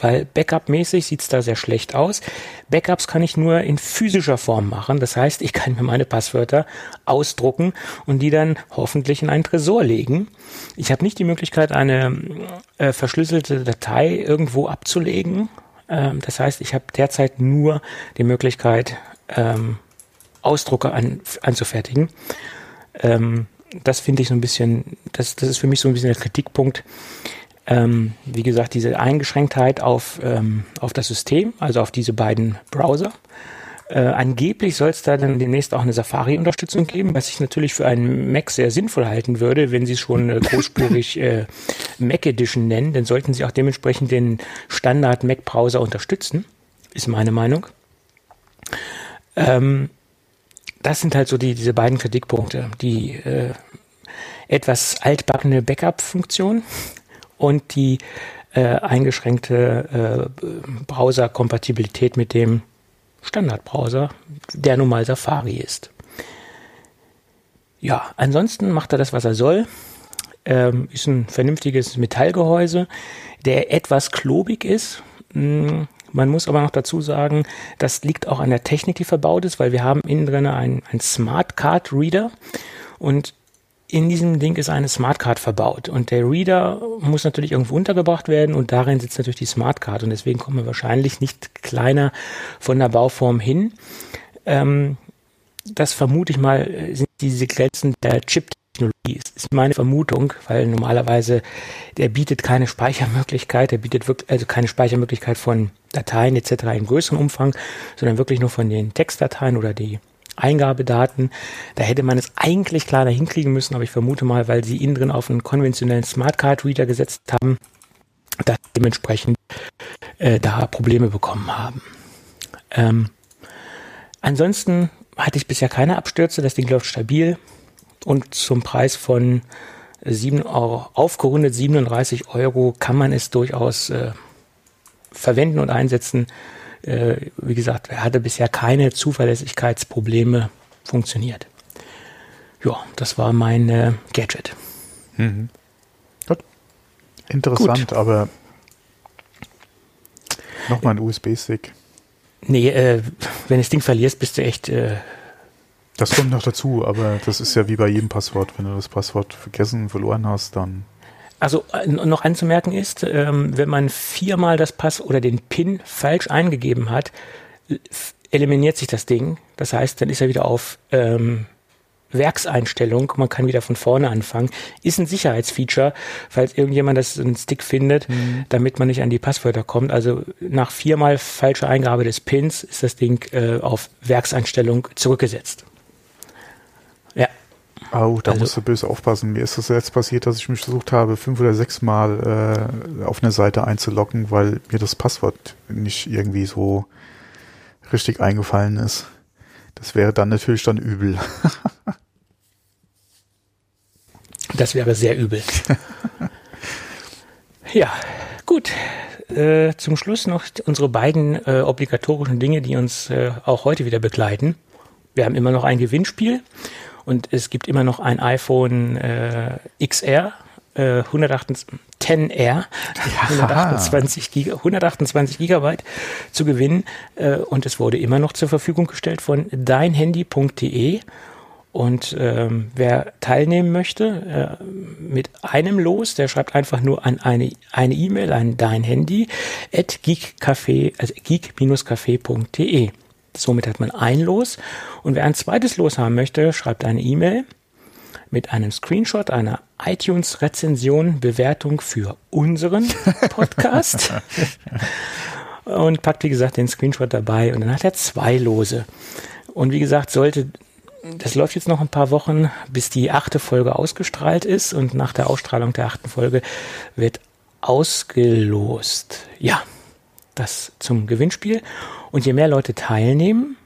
weil Backup-mäßig sieht es da sehr schlecht aus. Backups kann ich nur in physischer Form machen. Das heißt, ich kann mir meine Passwörter ausdrucken und die dann hoffentlich in einen Tresor legen. Ich habe nicht die Möglichkeit, eine äh, verschlüsselte Datei irgendwo abzulegen. Ähm, das heißt, ich habe derzeit nur die Möglichkeit, ähm, Ausdrucke an, anzufertigen. Ähm, das finde ich so ein bisschen, das, das ist für mich so ein bisschen der Kritikpunkt. Ähm, wie gesagt, diese Eingeschränktheit auf, ähm, auf das System, also auf diese beiden Browser. Äh, angeblich soll es da dann demnächst auch eine Safari-Unterstützung geben, was ich natürlich für einen Mac sehr sinnvoll halten würde, wenn sie es schon äh, großspurig äh, Mac Edition nennen, dann sollten sie auch dementsprechend den Standard Mac-Browser unterstützen, ist meine Meinung. Ähm, das sind halt so die, diese beiden Kritikpunkte. Die äh, etwas altbackene Backup-Funktion und die äh, eingeschränkte äh, Browser-Kompatibilität mit dem Standardbrowser, der nun mal Safari ist. Ja, ansonsten macht er das, was er soll. Ähm, ist ein vernünftiges Metallgehäuse, der etwas klobig ist. Hm, man muss aber noch dazu sagen, das liegt auch an der Technik, die verbaut ist, weil wir haben innen drin einen, einen Smart Card Reader und in diesem Ding ist eine Smartcard verbaut und der Reader muss natürlich irgendwo untergebracht werden und darin sitzt natürlich die Smartcard und deswegen kommen wir wahrscheinlich nicht kleiner von der Bauform hin. Ähm, das vermute ich mal sind diese Grenzen der Chip-Technologie. Das ist meine Vermutung, weil normalerweise der bietet keine Speichermöglichkeit, der bietet wirklich also keine Speichermöglichkeit von Dateien etc. im größeren Umfang, sondern wirklich nur von den Textdateien oder die Eingabedaten. Da hätte man es eigentlich kleiner hinkriegen müssen, aber ich vermute mal, weil sie innen drin auf einen konventionellen Smartcard Reader gesetzt haben, dass dementsprechend äh, da Probleme bekommen haben. Ähm, ansonsten hatte ich bisher keine Abstürze, das Ding läuft stabil und zum Preis von 7 Euro, aufgerundet 37 Euro kann man es durchaus äh, verwenden und einsetzen äh, wie gesagt, er hatte bisher keine Zuverlässigkeitsprobleme funktioniert. Ja, das war mein äh, Gadget. Mhm. Gut. Interessant, Gut. aber nochmal ein USB-Stick. Nee, äh, wenn du das Ding verlierst, bist du echt. Äh, das kommt noch dazu, aber das ist ja wie bei jedem Passwort. Wenn du das Passwort vergessen, verloren hast, dann also äh, noch anzumerken ist, ähm, wenn man viermal das Pass oder den PIN falsch eingegeben hat, eliminiert sich das Ding. Das heißt, dann ist er wieder auf ähm, Werkseinstellung. Man kann wieder von vorne anfangen. Ist ein Sicherheitsfeature, falls irgendjemand das einen Stick findet, mhm. damit man nicht an die Passwörter kommt. Also nach viermal falscher Eingabe des Pins ist das Ding äh, auf Werkseinstellung zurückgesetzt. Oh, da also, musst du böse aufpassen. Mir ist das jetzt passiert, dass ich mich versucht habe, fünf oder sechs Mal äh, auf eine Seite einzuloggen, weil mir das Passwort nicht irgendwie so richtig eingefallen ist. Das wäre dann natürlich dann übel. das wäre sehr übel. ja, gut. Äh, zum Schluss noch unsere beiden äh, obligatorischen Dinge, die uns äh, auch heute wieder begleiten. Wir haben immer noch ein Gewinnspiel und es gibt immer noch ein iPhone äh, XR, äh, 10R, 128, Giga, 128 Gigabyte zu gewinnen. Äh, und es wurde immer noch zur Verfügung gestellt von deinhandy.de. Und ähm, wer teilnehmen möchte äh, mit einem Los, der schreibt einfach nur an eine eine E-Mail an dein Handy at geekcafé, also geek-café.de. Somit hat man ein Los. Und wer ein zweites Los haben möchte, schreibt eine E-Mail mit einem Screenshot einer iTunes-Rezension, Bewertung für unseren Podcast. und packt, wie gesagt, den Screenshot dabei. Und dann hat er zwei Lose. Und wie gesagt, sollte, das läuft jetzt noch ein paar Wochen, bis die achte Folge ausgestrahlt ist. Und nach der Ausstrahlung der achten Folge wird ausgelost. Ja, das zum Gewinnspiel. Und je mehr Leute teilnehmen,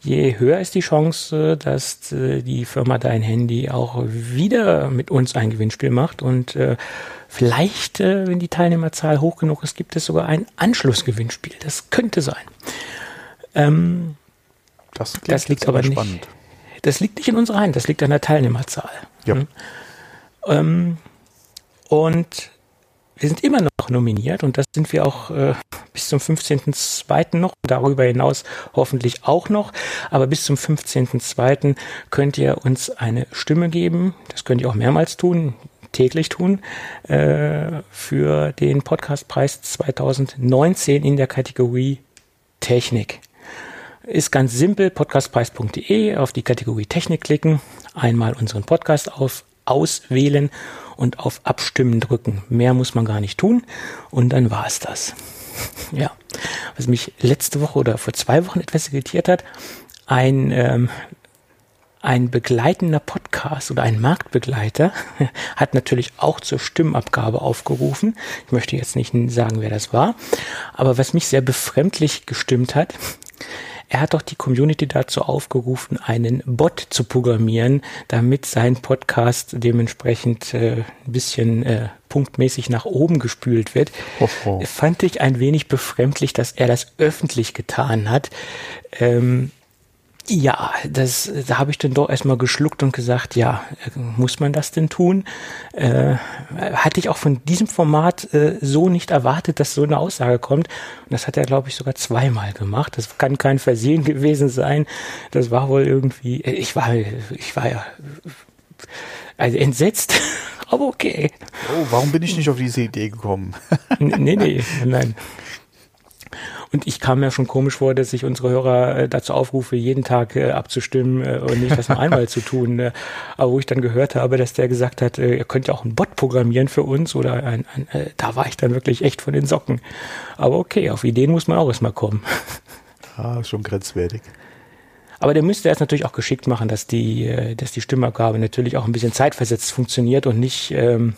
je höher ist die Chance, dass äh, die Firma Dein Handy auch wieder mit uns ein Gewinnspiel macht und äh, vielleicht, äh, wenn die Teilnehmerzahl hoch genug ist, gibt es sogar ein Anschlussgewinnspiel. Das könnte sein. Ähm, das, das, liegt aber nicht. Spannend. Das liegt nicht in unserer Hand, das liegt an der Teilnehmerzahl. Ja. Hm? Ähm, und wir sind immer noch nominiert und das sind wir auch äh, bis zum 15.02. noch, darüber hinaus hoffentlich auch noch, aber bis zum 15.02. könnt ihr uns eine Stimme geben, das könnt ihr auch mehrmals tun, täglich tun, äh, für den Podcastpreis 2019 in der Kategorie Technik. Ist ganz simpel, podcastpreis.de, auf die Kategorie Technik klicken, einmal unseren Podcast auf auswählen und auf Abstimmen drücken. Mehr muss man gar nicht tun und dann war es das. Ja, was mich letzte Woche oder vor zwei Wochen etwas irritiert hat, ein ähm, ein begleitender Podcast oder ein Marktbegleiter hat natürlich auch zur Stimmabgabe aufgerufen. Ich möchte jetzt nicht sagen, wer das war, aber was mich sehr befremdlich gestimmt hat, er hat doch die Community dazu aufgerufen, einen Bot zu programmieren, damit sein Podcast dementsprechend äh, ein bisschen äh, punktmäßig nach oben gespült wird. Oh, Fand ich ein wenig befremdlich, dass er das öffentlich getan hat. Ähm, ja, das, da habe ich dann doch erstmal geschluckt und gesagt, ja, muss man das denn tun? Äh, hatte ich auch von diesem Format äh, so nicht erwartet, dass so eine Aussage kommt. Und das hat er, glaube ich, sogar zweimal gemacht. Das kann kein Versehen gewesen sein. Das war wohl irgendwie, äh, ich war, ich war ja also entsetzt, aber okay. Oh, warum bin ich nicht auf diese Idee gekommen? nee, nee, nein. Und ich kam mir schon komisch vor, dass ich unsere Hörer äh, dazu aufrufe, jeden Tag äh, abzustimmen äh, und nicht das nur einmal zu tun. Aber wo ich dann gehört habe, dass der gesagt hat, ihr könnt ja auch einen Bot programmieren für uns oder ein, ein da war ich dann wirklich echt von den Socken. Aber okay, auf Ideen muss man auch erstmal kommen. Ah, schon grenzwertig. Aber der müsste jetzt natürlich auch geschickt machen, dass die, dass die Stimmabgabe natürlich auch ein bisschen zeitversetzt funktioniert und nicht ähm,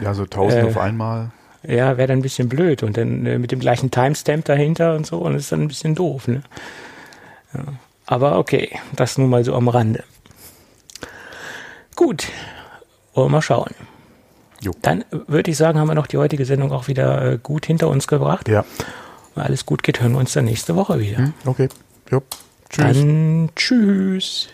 ja, so tausend äh, auf einmal ja, wäre dann ein bisschen blöd und dann äh, mit dem gleichen Timestamp dahinter und so und ist dann ein bisschen doof. Ne? Ja. Aber okay, das nun mal so am Rande. Gut, wollen wir mal schauen. Jo. Dann würde ich sagen, haben wir noch die heutige Sendung auch wieder äh, gut hinter uns gebracht. Ja. Wenn alles gut geht, hören wir uns dann nächste Woche wieder. Hm, okay. Jo. Tschüss. Dann tschüss.